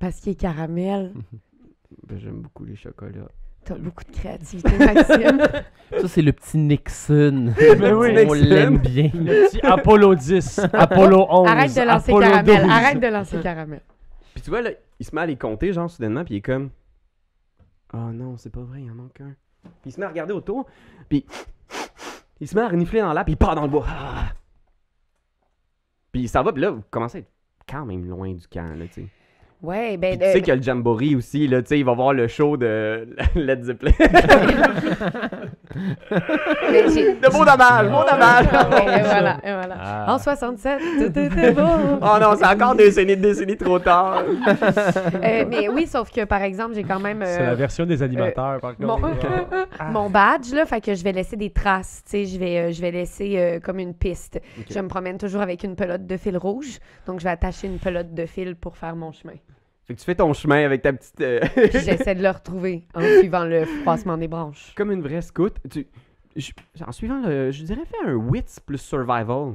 Parce qu'il est caramel. Ben, J'aime beaucoup les chocolats. T'as beaucoup de créativité, Maxime. (laughs) Ça, c'est le petit Nixon. Mais oui. On l'aime bien. Le petit Apollo 10, Apollo 11, Arrête de lancer Apollo caramel. 12. Arrête de lancer caramel. Puis tu vois, là, il se met à les compter, genre, soudainement, puis il est comme... Oh non, c'est pas vrai, il en manque un. Puis il se met à regarder autour, puis il se met à renifler dans l'air, puis il part dans le bois. Ah! Puis il s'en va, puis là, vous commencez à être quand même loin du camp, là, tu sais. Ouais, Puis ben. tu euh, sais qu'il y a le Jamboree aussi, là, tu sais, il va voir le show de (laughs) Led Zeppelin. (laughs) de beau dommage, beau dommage! Ouais, et voilà, et voilà. Ah. En 67, tout était beau. Oh non, c'est encore des décennies, des décennies trop tard. Euh, mais oui, sauf que par exemple, j'ai quand même. C'est la euh, version des animateurs, par mon, contre. (laughs) mon badge, là, fait que je vais laisser des traces, tu sais, je vais, euh, je vais laisser euh, comme une piste. Je me promène toujours avec une pelote de fil rouge, donc je vais attacher une pelote de fil pour faire mon chemin. Fait que tu fais ton chemin avec ta petite... euh, (laughs) j'essaie de le retrouver en suivant le froissement des branches. Comme une vraie scout. Tu, je- en suivant le. Je dirais fais un wits plus survival.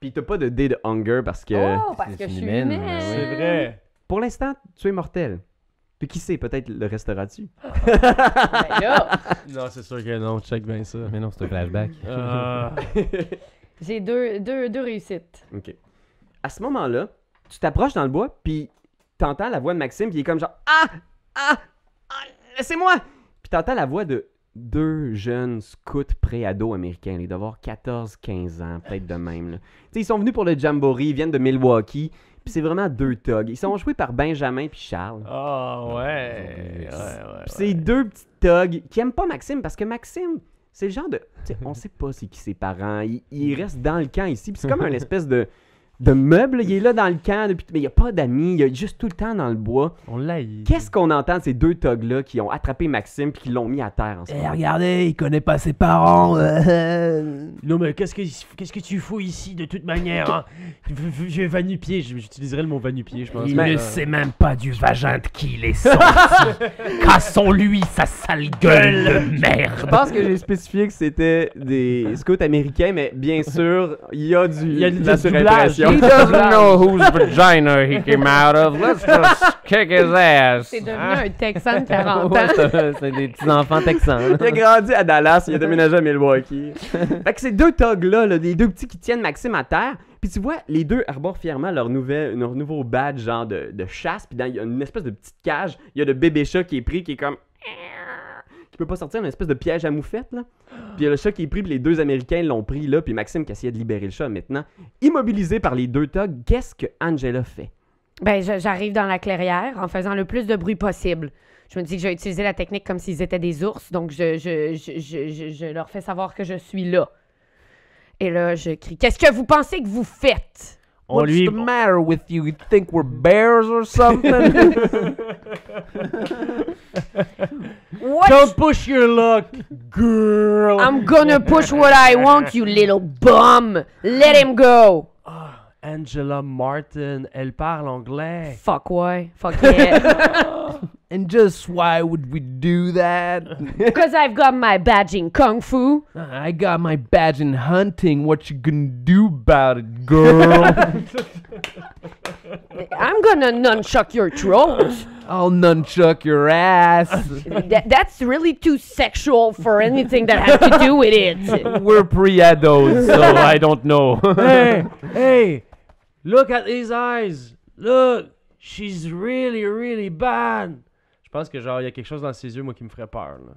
Puis t'as pas de dé de hunger parce que. oh, parce c'est que une je suis humaine, humaine. C'est vrai. Pour l'instant, tu es mortel. Puis qui sait, peut-être le resteras-tu. (laughs) Ben là, Non, c'est sûr que non, check bien ça. Mais non, c'est un flashback. Ah. j'ai deux, deux, deux réussites. ok. À ce moment-là, tu t'approches dans le bois, puis t'entends la voix de Maxime, puis il est comme genre Ah Ah Ah Laissez-moi Puis t'entends la voix de deux jeunes scouts pré-ados américains. Ils doivent avoir 14-15 ans, peut-être de même. là. Ils sont venus pour le Jamboree, ils viennent de Milwaukee, puis c'est vraiment deux thugs. Ils sont joués par Benjamin puis Charles. Ah, ouais. Ouais, ouais. Puis c'est deux petits thugs qui aiment pas Maxime parce que Maxime, c'est le genre de. on sait pas c'est qui ses parents. Il, il reste dans le camp ici. Puis c'est comme un (laughs) espèce de, de meuble. Il est là dans le camp depuis. Mais il y a pas d'amis. Il est juste tout le temps dans le bois. On l'a Qu'est-ce qu'on entend de ces deux thugs-là qui ont attrapé Maxime puis qui l'ont mis à terre Eh, ensemble? regardez, il connaît pas ses parents. Non, mais qu'est-ce que, qu'est-ce que tu fous ici de toute manière hein? Je- vais vanupier, j'utiliserai le mot vanupier, je pense. Il Mais, ne euh, sait même pas du vagin de qui il est sorti. (laughs) Cassons-lui sa sale gueule de Je merde. pense que j'ai spécifié que c'était des scouts américains, mais bien sûr, il y a du, Il y a du de la doublage. He doesn't know whose vagina he came out of. Let's just kick his ass. C'est devenu un Texan de 40 (laughs) ans. Ouais, (laughs) c'est- c'est des petits enfants texans. Il a grandi à Dallas, il a déménagé à Milwaukee. (laughs) fait que ces deux thugs-là, là, les deux petits qui tiennent Maxime à terre, puis tu vois, les deux arborent fièrement leur, nouvelle, leur nouveau badge genre de, de chasse, puis dans il y a une espèce de petite cage, il y a le bébé chat qui est pris, qui est comme... qui peut pas sortir, une espèce de piège à moufette, là. Puis il y a le chat qui est pris, puis les deux Américains l'ont pris, là, puis Maxime qui essayait de libérer le chat maintenant. Immobilisé par les deux thugs, qu'est-ce que Angela fait? Ben, j'arrive dans la clairière en faisant le plus de bruit possible. Je me dis que je vais utiliser la technique comme s'ils étaient des ours, donc je, je, je, je, je- je leur fais savoir que je suis là. Et là, je crie Qu'est-ce que vous pensez que vous faites? On lui. matter with you? You think we're bears or something? (laughs) (laughs) What? Don't push your luck, girl. I'm gonna push what I want, you little bum. Let him go. Ah, Angela Martin, elle parle anglais. Fuck why? Fuck yeah. (laughs) (laughs) And just why would we do that? (laughs) Because I've got my badge in kung fu. I got my badge in hunting. What you gonna do about it, girl? I'm gonna nunchuck your throat. I'll nunchuck your ass. that, that's really too sexual for anything that has to do with it. (laughs) We're pre-ados, so (laughs) I don't know. hey, (laughs) hey, look at these eyes. Look, she's really, really bad. Je pense que genre, il y a quelque chose dans ses yeux, moi, qui me ferait peur, là.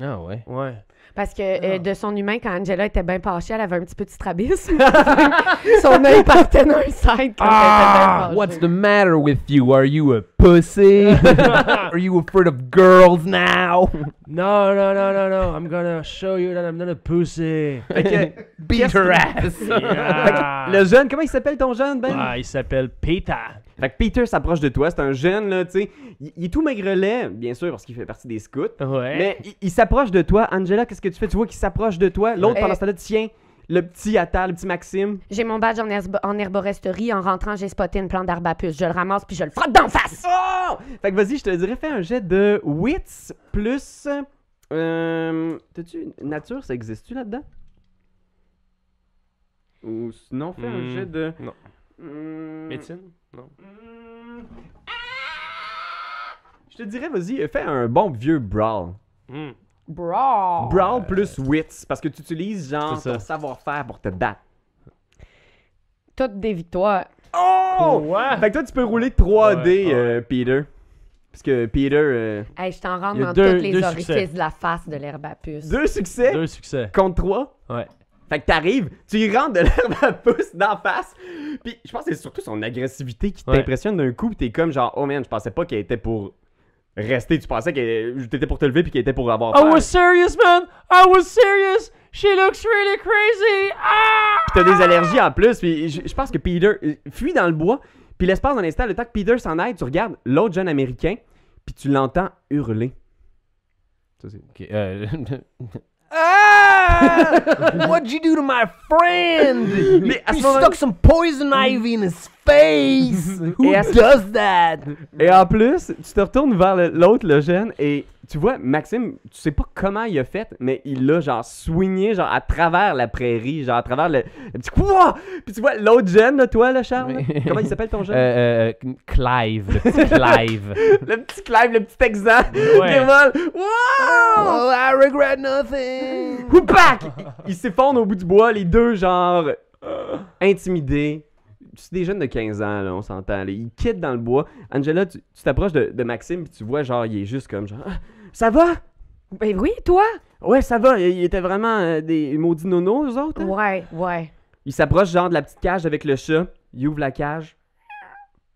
Ah ouais. Ouais. Parce que euh, de son humain, quand Angela était bien penchée, elle avait un petit peu de strabisme. (laughs) son œil partait d'un side quand elle était bien penchée. What's the matter with you? Are you a pussy? (laughs) Are you afraid of girls now? No, no, no, no, no. I'm gonna show you that I'm not a pussy. Que, Beat her ass. Yeah. le jeune, comment il s'appelle ton jeune, Ben? Ah, il s'appelle Peter. Fait que Peter s'approche de toi, c'est un jeune, là, tu sais. Il, il est tout maigrelet, bien sûr, parce qu'il fait partie des scouts. Ouais. Mais il, il s'approche de toi. Angela, qu'est-ce que tu fais? Tu vois qu'il s'approche de toi. L'autre, pendant ce temps-là, tient le petit à terre, le petit Maxime. J'ai mon badge en, herbe- en herboristerie. En rentrant, j'ai spoté une plante d'arbre à puce. Je le ramasse puis je le frotte d'en face. Oh! Fait que vas-y, je te dirais, fais un jet de wits plus. Euh. T'as-tu. Nature, ça existe-tu là-dedans? Ou sinon, fais un Hmm, jet de. non. Hmm, Médecine? Non. hmm. Je te dirais, vas-y, fais un bon vieux brawl. Hmm. Bro. Brawl plus wits, parce que tu utilises genre ton savoir-faire pour te battre. Toutes des victoires. Oh! Quoi? Fait que toi, tu peux rouler 3D, Ouais, ouais. euh, Peter. Parce que Peter. euh, Hey, je t'en rentre dans deux- tous les orifices succès. de la face de l'herbe à puce. deux succès? Deux succès. contre 3. Ouais. Fait que t'arrives, tu y rentres de l'herbe à pouce d'en face. Puis je pense que c'est surtout son agressivité qui t'impressionne d'un coup. Puis t'es comme genre, oh man, je pensais pas qu'elle était pour rester. Tu pensais qu'elle t'étais pour te lever puis qu'elle était pour avoir I peur. was serious, man! I was serious! She looks really crazy! Ah! Puis t'as des allergies en plus. Puis je, je pense que Peter euh, fuit dans le bois. Puis l'espace d'un instant, le temps que Peter s'en aille, tu regardes l'autre jeune américain. Puis tu l'entends hurler. Ça, c'est- Ok, euh, (laughs) ah! (laughs) What'd you do to my friend? You stuck some poison ivy in his face. (laughs) Who Et does that? Et en plus, tu te retournes vers l'autre, le jeune, et tu vois, Maxime, tu sais pas comment il a fait, mais il l'a genre swingé genre à travers la prairie, genre à travers le, le petit Wouah! Puis tu vois l'autre jeune, là, toi, là, Charles, là? Comment il s'appelle ton jeune? Euh, euh, Clive, (laughs) le petit Clive. Le petit Clive, le petit Texan, Ouais. Wow! oh, I regret nothing. Whoopac! Ils s'effondrent au bout du bois, les deux, genre, euh, intimidés. C'est des jeunes de 15 ans, là, on s'entend. Ils quittent dans le bois. Angela, tu tu t'approches de, de Maxime, puis tu vois, genre, il est juste comme, genre, Ah, ça va? Ben oui, toi? Ouais, ça va. Il était vraiment euh, des maudits nonos, eux autres. hein? Ouais, ouais. Il s'approche, genre, de la petite cage avec le chat. Il ouvre la cage.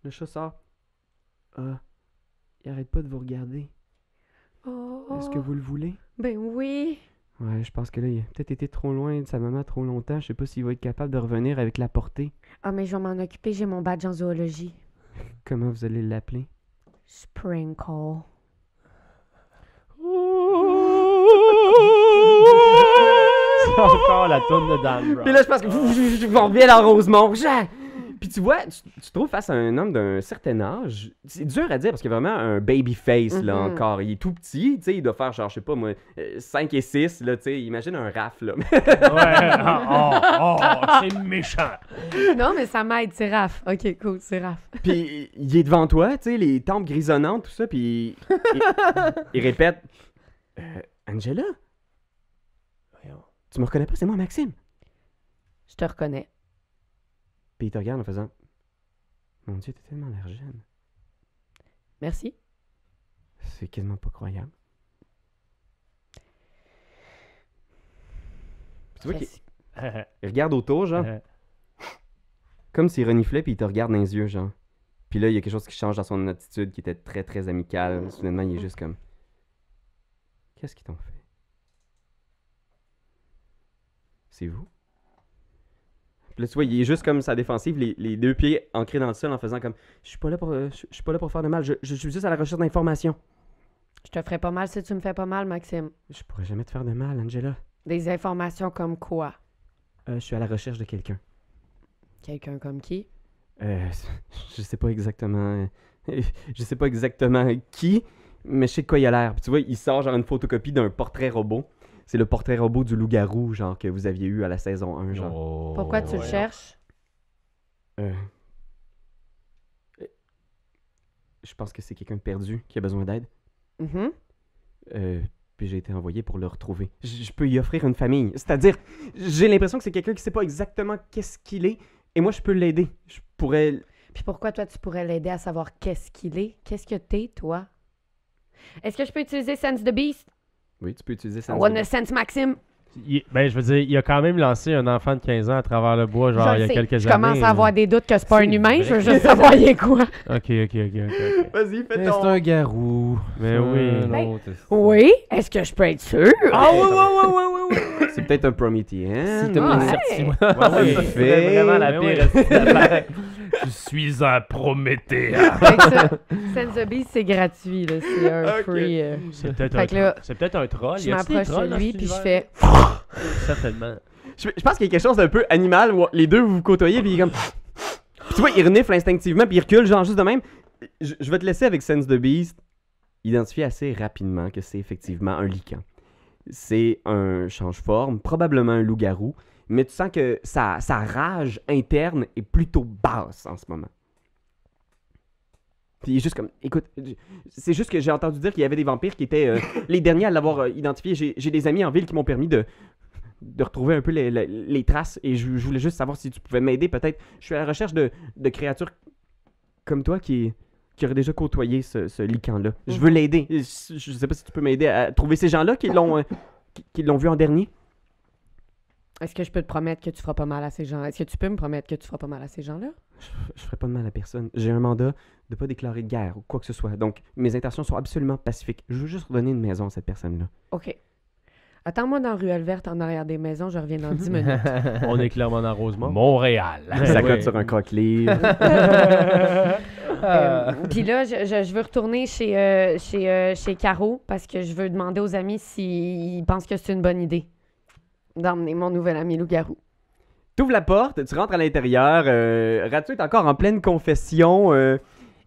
Le chat sort. Ah, il arrête pas de vous regarder. Oh, Est-ce que vous le voulez? Ben oui. Ouais, je pense que là, il a peut-être été trop loin de sa maman trop longtemps. Je sais pas s'il va être capable de revenir avec la portée. Ah, mais je vais m'en occuper, j'ai mon badge en zoologie. Comment vous allez l'appeler? Sprinkle. C'est encore la toune de Dan Brown. Puis là, je pense que vous revient dans Rosemont. Jacques! Puis tu vois, tu, tu te trouves face à un homme d'un certain âge. C'est dur à dire parce qu'il a vraiment un baby face, là, Mhm. encore. Il est tout petit, tu sais, il doit faire, genre, je sais pas, moi, 5 et 6, là, tu sais. Imagine un raf, là. Ouais. (laughs) Oh, oh, oh, c'est méchant. non, mais ça m'aide, c'est Raph. Ok, cool, c'est Raph. (laughs) puis il est devant toi, tu sais, les tempes grisonnantes, tout ça, puis il, il répète Euh, Angela, Voyons. tu me reconnais pas, c'est moi, Maxime. Je te reconnais. Puis il te regarde en faisant Mon Dieu, t'as tellement l'air jeune. Merci. C'est quasiment pas croyable. Puis tu vois qu'il (laughs) il regarde autour, genre, (laughs) comme s'il reniflait, puis il te regarde dans les yeux, genre. Puis là, il y a quelque chose qui change dans son attitude qui était très, très amicale. Soudainement, il est juste comme Qu'est-ce qu'ils t'ont fait? C'est vous? Là, tu vois, il est juste comme sa défensive, les, les deux pieds ancrés dans le sol en faisant comme Je suis pas là pour, euh, je je suis pas là pour faire de mal, je, je suis juste à la recherche d'informations. Je te ferais pas mal si tu me fais pas mal, Maxime. Je pourrais jamais te faire de mal, Angela. Des informations comme quoi? Euh, je suis à la recherche de quelqu'un. Quelqu'un comme qui? Euh, (laughs) je sais pas exactement. (laughs) Je sais pas exactement qui, mais je sais de quoi il a l'air. Puis tu vois, il sort genre une photocopie d'un portrait robot. C'est le portrait robot du loup-garou, genre, que vous aviez eu à la saison 1, genre. Oh, Pourquoi tu le ouais. cherches? Euh, euh, Je pense que c'est quelqu'un de perdu qui a besoin d'aide. Mhm. Euh, puis j'ai été envoyé pour le retrouver. Je je peux y offrir une famille. C'est-à-dire, j'ai l'impression que c'est quelqu'un qui sait pas exactement qu'est-ce qu'il est, et moi je peux l'aider. Je pourrais. Puis pourquoi toi, tu pourrais l'aider à savoir qu'est-ce qu'il est? Qu'est-ce que t'es, toi? Est-ce que je peux utiliser Sense the Beast? Oui, tu peux utiliser ça. One a Sense Maxime? Il- ben, je veux dire, il a quand même lancé un enfant de 15 ans à travers le bois, genre, Je il y a sais. quelques Je années. commence à avoir des doutes que c'est pas C'est un humain. Je veux vrai. juste savoir il est quoi. (laughs) Ok, ok, ok, ok. ok. Vas-y, fais Mais ton. c'est un garou. Mais oui. l'autre, c'est- Oui? Est-ce que je peux être sûr? Ah oui, oui, oui, oui, oui, oui. C'est peut-être un Prométhée. S'il te plaît, Ouais. vraiment la pire. Je suis un Prométhée. Fait que ça, Sense the Beast, c'est gratuit. là. C'est un free. euh. C'est peut-être un, là, c'est peut-être un troll. Je m'approche de lui, puis je fais. (laughs) Certainement. Je, je pense qu'il y a quelque chose d'un peu animal où les deux vous vous côtoyez, puis il est comme. Puis tu vois, il renifle instinctivement, puis il recule, genre juste de même. Je, je vais te laisser avec Sense the Beast identifier assez rapidement que c'est effectivement un lican. C'est un change-forme, probablement un loup-garou, mais tu sens que sa, sa rage interne est plutôt basse en ce moment. Puis il est juste comme, écoute, c'est juste que j'ai entendu dire qu'il y avait des vampires qui étaient euh, (laughs) les derniers à l'avoir euh, identifié. J'ai j'ai des amis en ville qui m'ont permis de, de retrouver un peu les, les- les traces et je, je voulais juste savoir si tu pouvais m'aider peut-être. Je suis à la recherche de, de créatures comme toi qui, qui auraient déjà côtoyé ce, ce lican-là. Je veux l'aider. Je, je sais pas si tu peux m'aider à trouver ces gens-là qui l'ont euh, qui, qui l'ont vu en dernier. Est-ce que je peux te promettre que tu feras pas mal à ces gens? Est-ce que tu peux me promettre que tu feras pas mal à ces gens-là? Je, je ferai pas de mal à personne. J'ai un mandat de pas déclarer de guerre ou quoi que ce soit. Donc mes intentions sont absolument pacifiques. Je veux juste redonner une maison à cette personne-là. OK. Attends-moi dans Ruelle Verte en arrière des maisons, je reviens dans 10 (laughs) minutes. On est clairement dans Rosemont. Montréal. Ça Ouais. cote sur un croque-livre. (laughs) (laughs) Euh, Puis là, je, je- je veux retourner chez, euh, chez, euh, chez Caro parce que je veux demander aux amis s'ils pensent que c'est une bonne idée d'emmener mon nouvel ami loup-garou. Tu ouvres la porte, tu rentres à l'intérieur. Euh, Ratu est encore en pleine confession. euh,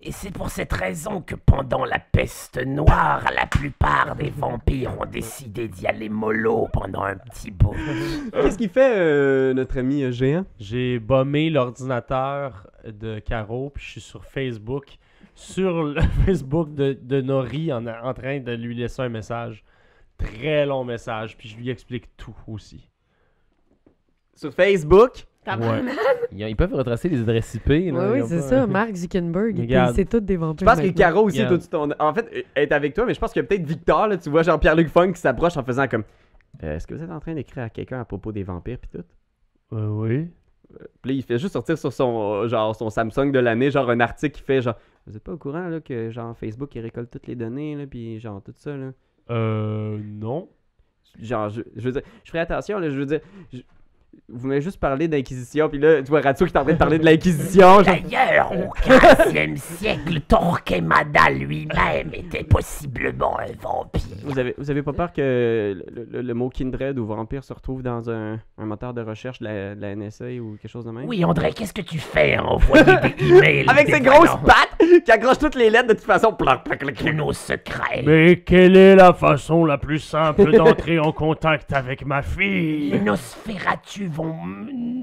Et c'est pour cette raison que pendant la peste noire, la plupart des vampires ont décidé d'y aller mollo pendant un petit bout. Qu'est-ce qu'il fait, euh, notre ami euh, géant? J'ai bombé l'ordinateur de Caro, puis je suis sur Facebook, sur le (laughs) Facebook de, de Nori, en, en train de lui laisser un message. Très long message, puis je lui explique tout aussi. Sur Facebook? Ouais. Ils peuvent retracer les adresses IP. là, Oui, c'est pas- ça. Mark Zuckerberg, c'est tous des Je vampires. pense que. Caro aussi, tu t'en- en fait, est avec toi, mais je pense qu'il y a peut-être Victor, là, tu vois, genre Pierre-Luc Funk qui s'approche en faisant comme Euh, Est-ce que vous êtes en train d'écrire à quelqu'un à propos des vampires pis tout? Euh, oui. Puis là, il fait juste sortir sur son, euh, genre, son Samsung de l'année, genre un article qui fait genre Vous êtes pas au courant là, que genre Facebook il récolte toutes les données, là, puis genre tout ça, là? Euh, non. Genre, je, je veux dire, je ferai attention, là, je veux dire, je- vous m'avez juste parlé d'Inquisition, puis là, tu vois Ratio qui est en train de parler de l'Inquisition, genre. D'ailleurs, au XVe siècle, Torquemada lui-même était possiblement un vampire. Vous avez, vous avez pas peur que le, le- le mot Kindred ou vampire se retrouve dans un, un moteur de recherche de la, de la NSA ou quelque chose de même? Oui, André, qu'est-ce que tu fais à envoyer des (laughs) emails Avec ses grosses pattes qui accrochent toutes les lettres de toute façon. Plac, plac, nos secrets Mais quelle est la façon la plus simple d'entrer en contact avec ma fille? Nosferatu vont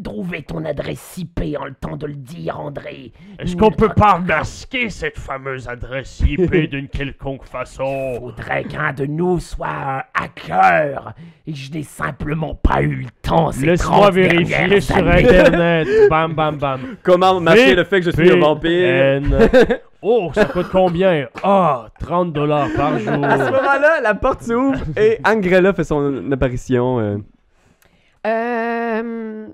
trouver ton adresse IP en le temps de le dire, André. Est-ce qu'on peut pas masquer cette fameuse adresse IP (laughs) d'une quelconque façon? Faudrait qu'un de nous soit un hacker. Et je n'ai simplement pas eu le temps. Laisse-moi 30 vérifier sur. Internet. (laughs) Bam, bam, bam. Comment masquer le fait que je suis un vampire? Oh, ça coûte combien? Ah, 30 dollars par (laughs) jour. À ce moment-là, la porte s'ouvre et Angrella fait son apparition. euh. Euh,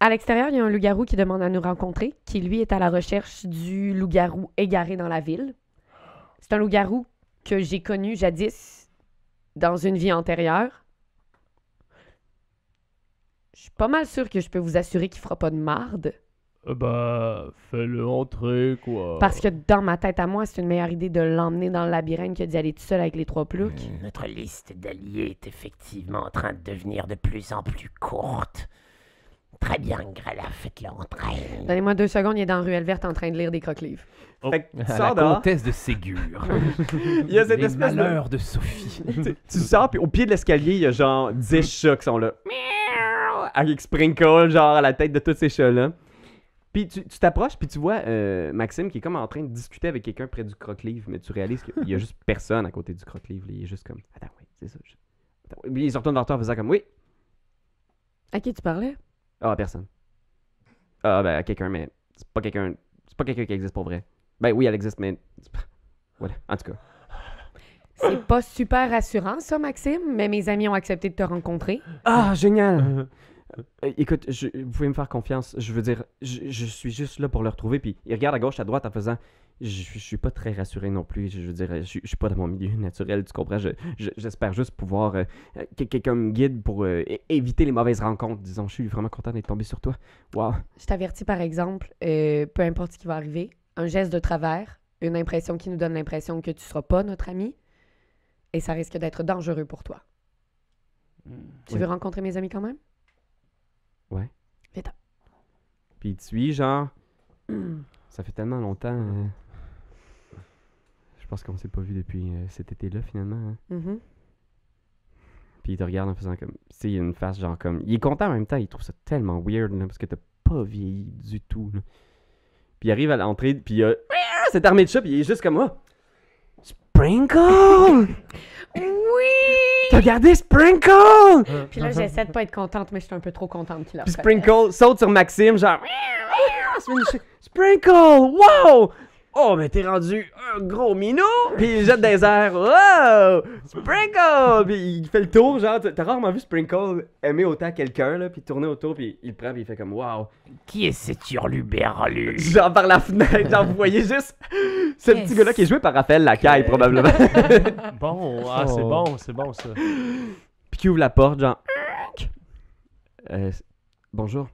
à l'extérieur, il y a un loup-garou qui demande à nous rencontrer, qui lui est à la recherche du loup-garou égaré dans la ville. C'est un loup-garou que j'ai connu jadis dans une vie antérieure. Je suis pas mal sûre que je peux vous assurer qu'il fera pas de marde. Euh, bah, fais-le entrer, quoi. Parce que dans ma tête à moi, c'est une meilleure idée de l'emmener dans le labyrinthe que d'y aller tout seul avec les trois ploucs. Notre liste d'alliés est effectivement en train de devenir de plus en plus courte. Très bien, Grella, faites-le entrer. Donnez-moi deux secondes, il est dans Ruelle Verte en train de lire des croque-livres. Fait que tu la sors dehors, comtesse de Ségur. il y a cette Les espèce de... malheurs de Sophie. (laughs) tu, tu sors, puis au pied de l'escalier, il y a genre 10 chats qui sont là. Miaou! Avec Sprinkle, genre à la tête de tous ces chats-là. Puis tu t'approches, puis tu vois euh, Maxime qui est comme en train de discuter avec quelqu'un près du croque-livre, mais tu réalises qu'il y a (laughs) juste personne à côté du croque-livre. Il est juste comme Attends, oui, c'est ça. je- Attends, oui. Puis il se retourne vers toi en faisant comme Oui. À qui tu parlais? Ah, personne. Ah, ben, à quelqu'un, mais c'est pas quelqu'un. C'est pas quelqu'un qui existe pour vrai. Ben oui, elle existe, mais. Voilà, en tout cas. C'est pas super rassurant, ça, Maxime, mais mes amis ont accepté de te rencontrer. Ah, génial! (laughs) Euh, écoute, je- vous pouvez me faire confiance. Je veux dire, je, je suis juste là pour le retrouver. Puis il regarde à gauche, à droite en faisant. Je, je suis pas très rassuré non plus. Je, veux dire, je, suis- je suis pas dans mon milieu (laughs) naturel, tu comprends? Je- je- J'espère juste pouvoir. euh, que quelqu'un me guide pour euh, éviter les mauvaises rencontres. Disons, je suis vraiment content d'être tombé sur toi. Wow. Je t'avertis, par exemple, euh, peu importe ce qui va arriver, un geste de travers, une impression qui nous donne l'impression que tu seras pas notre ami, et ça risque d'être dangereux pour toi. Tu Oui. veux rencontrer mes amis quand même? Puis tu suis, genre. (clears throat) Ça fait tellement longtemps. euh, Je pense qu'on s'est pas vu depuis euh, cet été-là, finalement. hein. Mhm. Puis il te regarde en faisant comme. Tu sais, il a une face genre comme. Il est content en même temps, il trouve ça tellement weird, là, parce que t'as pas vieilli du tout, là. Puis il arrive à l'entrée, puis a. Cette armée de chats, puis il est juste comme. Oh! Sprinkle! (laughs) Oui! T'as regardé Sprinkle! Puis là, j'essaie de pas être contente, mais je suis un peu trop contente qu'il a Sprinkle saute sur Maxime, genre. (laughs) Sprinkle! Wow! Oh, mais t'es rendu un gros minou! Puis il jette des airs. Wow! Sprinkle! Puis il fait le tour, genre. T'as rarement vu Sprinkle aimer autant quelqu'un, là, puis tourner autour, puis il le prend, puis il fait comme wow. Qui est cet hurluberlu Genre par la fenêtre, genre vous voyez juste ce petit Yes. gars-là qui est joué par Raphaël Lacaille, probablement. (laughs) Bon, ah, c'est Oh. bon, c'est bon, ça. puis qui ouvre la porte, genre. Euh, bonjour.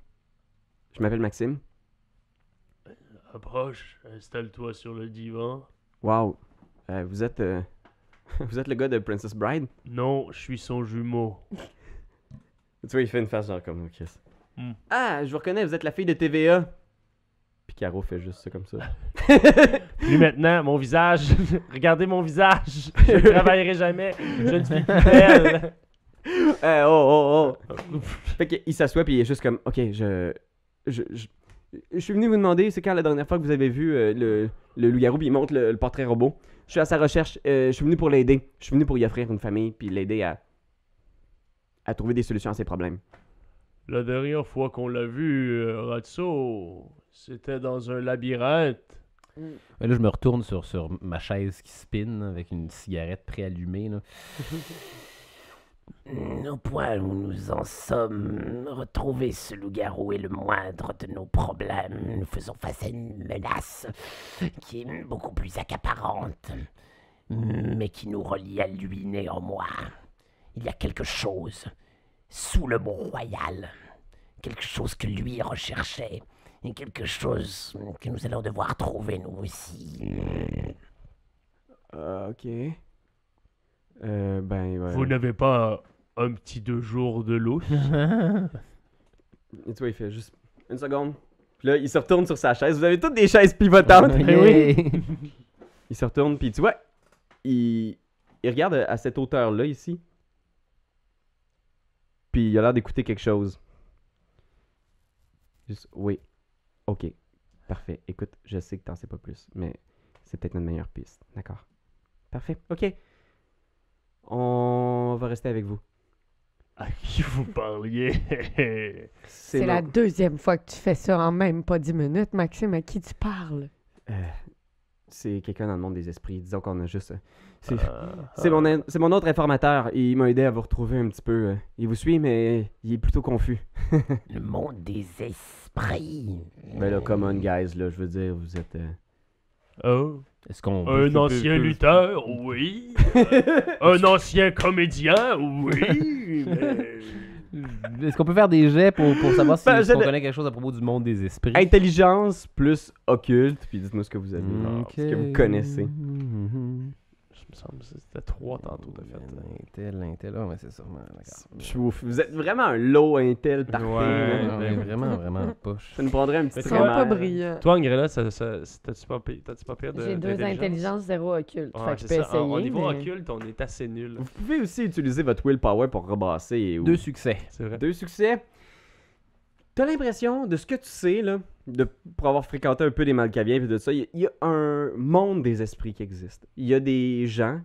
Je m'appelle Maxime. Approche, installe-toi sur le divan. Wow. Euh, vous êtes. euh, (laughs) vous êtes le gars de Princess Bride? Non, je suis son jumeau. Tu vois, il fait une face genre comme Chris. Hmm. Ah, je vous reconnais, vous êtes la fille de TVA. Puis Caro fait juste ça comme ça. (laughs) Puis maintenant, mon visage, (laughs) regardez mon visage. Je ne travaillerai jamais. Je ne suis plus belle. Eh, oh, oh, oh. fait qu'il s'assoit, puis il est juste comme, ok, je. Je, je, je suis venu vous demander, c'est quand la dernière fois que vous avez vu euh, le, le loup-garou, puis il montre le, le portrait robot? Je suis à sa recherche, euh, je suis venu pour l'aider. Je suis venu pour y offrir une famille, puis l'aider à. à trouver des solutions à ses problèmes. La dernière fois qu'on l'a vu, euh, Ratso, c'était dans un labyrinthe. Et là, je me retourne sur, sur ma chaise qui spin avec une cigarette préallumée. Là. (laughs) Au point où nous en sommes, retrouver ce loup-garou est le moindre de nos problèmes. Nous faisons face à une menace qui est beaucoup plus accaparante, mais qui nous relie à lui néanmoins. Il y a quelque chose sous le mont royal, quelque chose que lui recherchait, et quelque chose que nous allons devoir trouver nous aussi. Euh, ok. Euh, ben, ouais. Vous n'avez pas un petit deux jours de lousse (laughs) Et tu vois, il fait juste une seconde. Puis là, il se retourne sur sa chaise. Vous avez toutes des chaises pivotantes. Yeah. (laughs) Il se retourne, puis tu vois, il, il regarde à cette hauteur-là, ici. Puis il a l'air d'écouter quelque chose. Juste, oui. Ok. Parfait. Écoute, je sais que t'en sais pas plus, mais c'est peut-être notre meilleure piste. D'accord. Parfait. Ok. On va rester avec vous. (laughs) À qui vous parliez? (laughs) C'est la deuxième fois que tu fais ça en même pas dix minutes, Maxime. À qui tu parles? Euh, c'est quelqu'un dans le monde des esprits. Disons qu'on a juste. euh, (laughs) C'est mon, in- c'est mon autre informateur. Il m'a aidé à vous retrouver un petit peu. euh. Il vous suit, mais il est plutôt confus. Le monde des esprits. Ben là, come on, guys, là, je veux dire, vous êtes. euh, oh, Est-ce qu'on. un ancien lutteur, oui. (laughs) un ancien comédien, oui. mais- Est-ce qu'on peut faire des jets pour, pour savoir si, Ben, on connaît quelque chose à propos du monde des esprits? Intelligence plus occulte, puis dites-moi ce que vous avez, ce que vous connaissez. Mhm. Me semble que c'était trois tantôt, t'as fait. Intel, Intel, ah ouais, c'est ça. Je vous, êtes vraiment un low intel parfait. Ouais. est vraiment, vraiment (laughs) poche. Ça nous prendrait un petit sont pas remède. brillants. Toi, Angrella, ça, ça, ça- t'as-tu pas, pas pire de J'ai deux intelligences, zéro occulte. Ouais, fait que je peux ça. essayer. Au niveau mais- occulte, on est assez nul. Vous pouvez aussi utiliser votre willpower pour rebasser. ou- Deux succès. C'est vrai. Deux succès? T'as l'impression, de ce que tu sais, là, de, pour avoir fréquenté un peu des Malkaviens et de ça, il y, y a un monde des esprits qui existe. Il y a des gens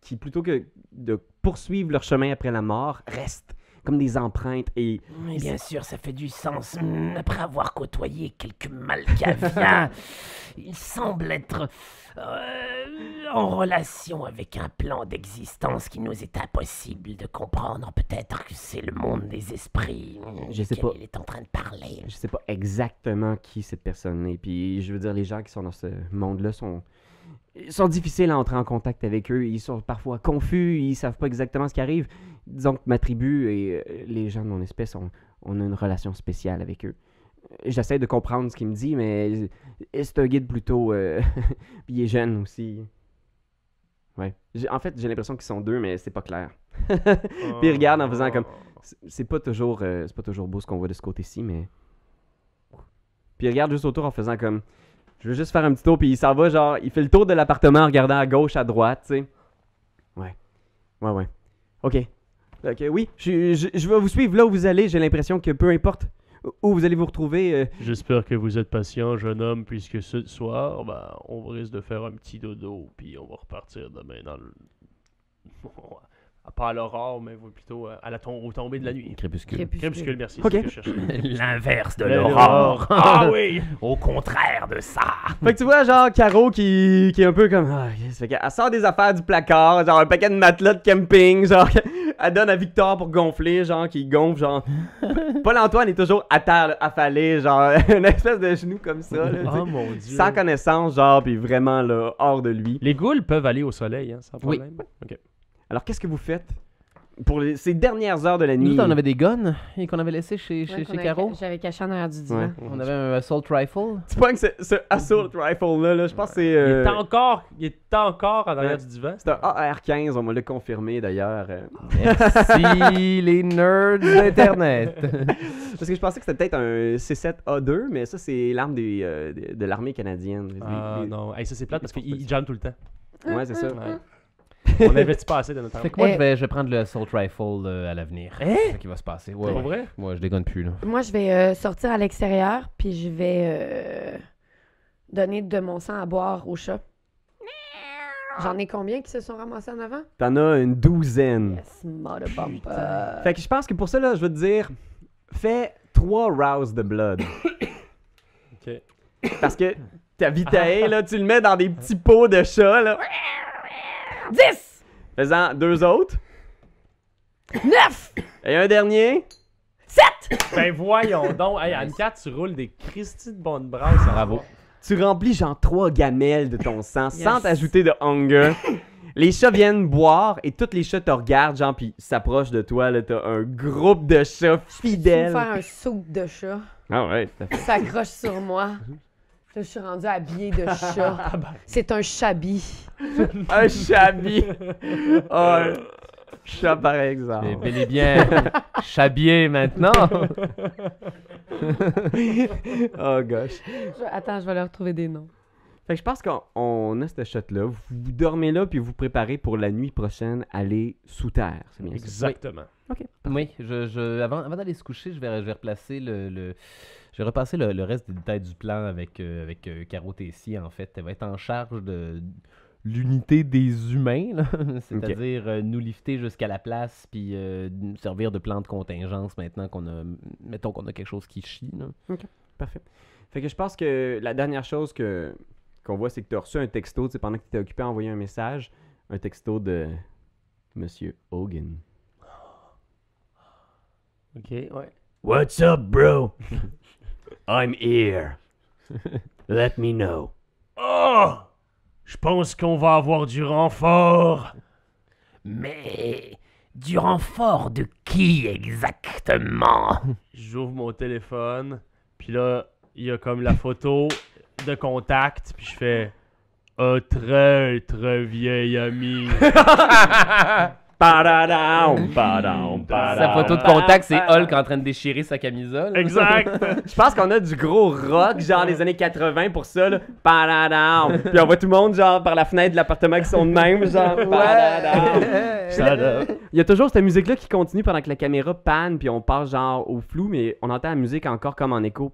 qui, plutôt que de poursuivre leur chemin après la mort, restent comme des empreintes et Mais bien sûr, ça fait du sens. Hmm, Après avoir côtoyé quelques Malkaviens, (laughs) il semble être euh, en relation avec un plan d'existence qui nous est impossible de comprendre. Peut-être que c'est le monde des esprits hmm, Je sais pas. il est en train de parler. je sais pas exactement qui cette personne est. Puis je veux dire, les gens qui sont dans ce monde-là sont, ils sont difficiles à entrer en contact avec eux. Ils sont parfois confus, ils savent pas exactement ce qui arrive. Disons que ma tribu et euh, les gens de mon espèce, on, on a une relation spéciale avec eux. J'essaie de comprendre ce qu'il me dit, mais c'est un guide plutôt. euh, (laughs) puis il est jeune aussi? Ouais. En fait, j'ai l'impression qu'ils sont deux, mais c'est pas clair. (laughs) Puis il regarde en faisant comme- C'est- C'est pas toujours euh, c'est pas toujours beau ce qu'on voit de ce côté-ci, mais. Puis il regarde juste autour en faisant comme. Je veux juste faire un petit tour, puis il s'en va, genre, il fait le tour de l'appartement en regardant à gauche, à droite, tu sais. Ouais. Ouais, ouais. Ok. Ok, oui, je, je, vais vous suivre là où vous allez. J'ai l'impression que peu importe où vous allez vous retrouver, euh, J'espère que vous êtes patient, jeune homme, puisque ce soir, ben, on risque de faire un petit dodo, puis on va repartir demain dans le... (laughs) Pas à l'aurore, mais plutôt euh, à la tom- au tombée de la nuit. Crépuscule. Crépuscule, merci. (laughs) L'inverse de L'aurore. Ah oui! (laughs) Au contraire de ça. Fait que tu vois, genre, Caro qui, qui est un peu comme. Ah. Fait qu'elle sort des affaires du placard, genre un paquet de matelas de camping, (laughs) genre. Elle donne à Victor pour gonfler, genre, qui gonfle, genre. Paul-Antoine est toujours à terre, là, affalé, genre, une espèce de genou comme ça, là. Oh mon dieu! Sans connaissance, genre, puis vraiment, là, hors de lui. Les ghouls peuvent aller au soleil, hein, sans Oui. problème. Ok. Alors, qu'est-ce que vous faites pour les- ces dernières heures de la nuit? Nous, on avait des guns et qu'on avait laissé chez, chez, Ouais, chez qu'on avait Caro. ca- J'avais caché en arrière du divan. Ouais. On avait un assault rifle. (laughs) Tu vois que ce, ce assault rifle-là, là, je pense que c'est. Il, euh, est encore, il est encore en arrière Ouais. du divan. c'est un AR-15, on me l'a confirmé d'ailleurs. euh. Merci (laughs) les nerds d'Internet. (laughs) Parce que je pensais que c'était peut-être un C7A2, mais ça, c'est l'arme des, euh, de, de l'armée canadienne. Ah Les- non, Hey, ça c'est plate parce qu'il il tout le temps. Ouais, c'est ça. Ouais. (laughs) on n'investit pas assez de notre fait arme. que moi, Eh. je, vais, je vais prendre le assault rifle euh, à l'avenir. Hein? C'est ça qui va se passer. Ouais, Pour ouais. vrai? Moi, je dégonne plus, là. Moi, je vais euh, sortir à l'extérieur, puis je vais euh, donner de mon sang à boire au chat. J'en ai combien qui se sont ramassés en avant? T'en as une douzaine. Yes, mother bumper. Fait que je pense que pour ça, là, je veux te dire, fais trois rouse de blood. (coughs) Ok. Parce que ta vitae, (laughs) là, tu le mets dans des petits pots de chat, là. (laughs) 10! Fais-en deux autres. 9! Et un dernier. Ben voyons donc. Hey, Anne-Cat, tu roules des Christy de bonne brasse. Bravo. Tu remplis genre trois gamelles de ton sang sans t'ajouter de hunger. Les chats viennent boire et tous les chats te regardent, genre, puis s'approchent de toi. Là, t'as un groupe de chats Je fidèles. vais faire un saut de chat? Ah ouais. Ça s'accroche sur moi. Là, je suis rendue habillée de (laughs) chat. C'est un chabi. (laughs) Un chabi. Oh, un chat par exemple. C'est bel et bien chabier maintenant. (laughs) Oh gosh. Je- Attends, je vais leur trouver des noms. Fait que je pense qu'on on a ce shot-là. Vous, vous dormez là, puis vous préparez pour la nuit prochaine aller sous terre. C'est bien ça? Exactement. Oui, je, je- avant, avant d'aller se coucher, je vais, je vais replacer le, le- je vais repasser le, le reste des détails du plan avec, euh, avec euh, Caro Tessier, en fait. Elle va être en charge de l'unité des humains, (laughs) c'est-à-dire euh, nous lifter jusqu'à la place, puis euh, nous servir de plan de contingence maintenant qu'on a, mettons qu'on a quelque chose qui chie. là. Parfait. Fait que je pense que la dernière chose que qu'on voit, c'est que tu as reçu un texto, tu sais, pendant que tu étais occupé à envoyer un message, un texto de Monsieur Hogan. Ok, ouais. What's up, bro? (laughs) I'm here. Let me know. Oh! Je pense qu'on va avoir du renfort. Mais Du renfort de qui exactement? J'ouvre mon téléphone, puis là, il y a comme la photo de contact, puis je fais un très très vieil ami. (laughs) Padam, Sa photo de contact, c'est Hulk en train de déchirer sa camisole. exact. (laughs) Je pense qu'on a du gros rock, genre les années 80 pour ça, là. Puis on voit tout le monde, genre, par la fenêtre de l'appartement qui sont de même, genre. (laughs) Il y a toujours cette musique-là qui continue pendant que la caméra panne, puis on passe genre au flou, mais on entend la musique encore comme en écho.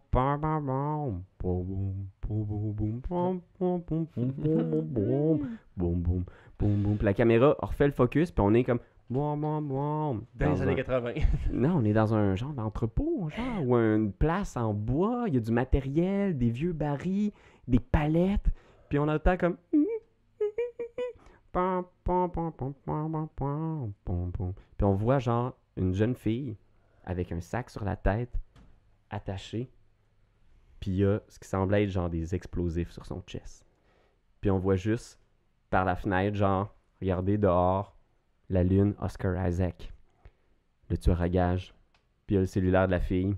Boum, boum. Puis la caméra refait le focus, puis on est comme. Boum, boum, boum. Dans les années un- 80. (laughs) Non, on est dans un genre d'entrepôt, genre, ou une place en bois. Il y a du matériel, des vieux barils, des palettes. Puis on entend comme. Puis on voit genre une jeune fille avec un sac sur la tête, attaché. Puis il y a ce qui semble être genre des explosifs sur son chest. Puis on voit juste par la fenêtre, genre, regardez dehors, la lune, Oscar Isaac le tueur à gage, puis il y a le cellulaire de la fille,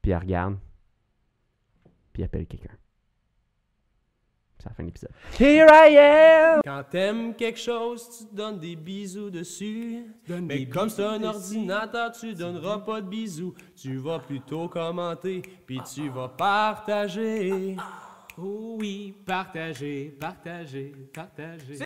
puis elle regarde, puis elle appelle quelqu'un. C'est la fin de l'épisode. Here I am! Quand t'aimes quelque chose, tu te donnes des bisous dessus. Mais comme c'est un ordinateur, tu donneras pas de bisous. Tu vas plutôt commenter, puis tu vas partager. Oh oui, partager, partager, partager.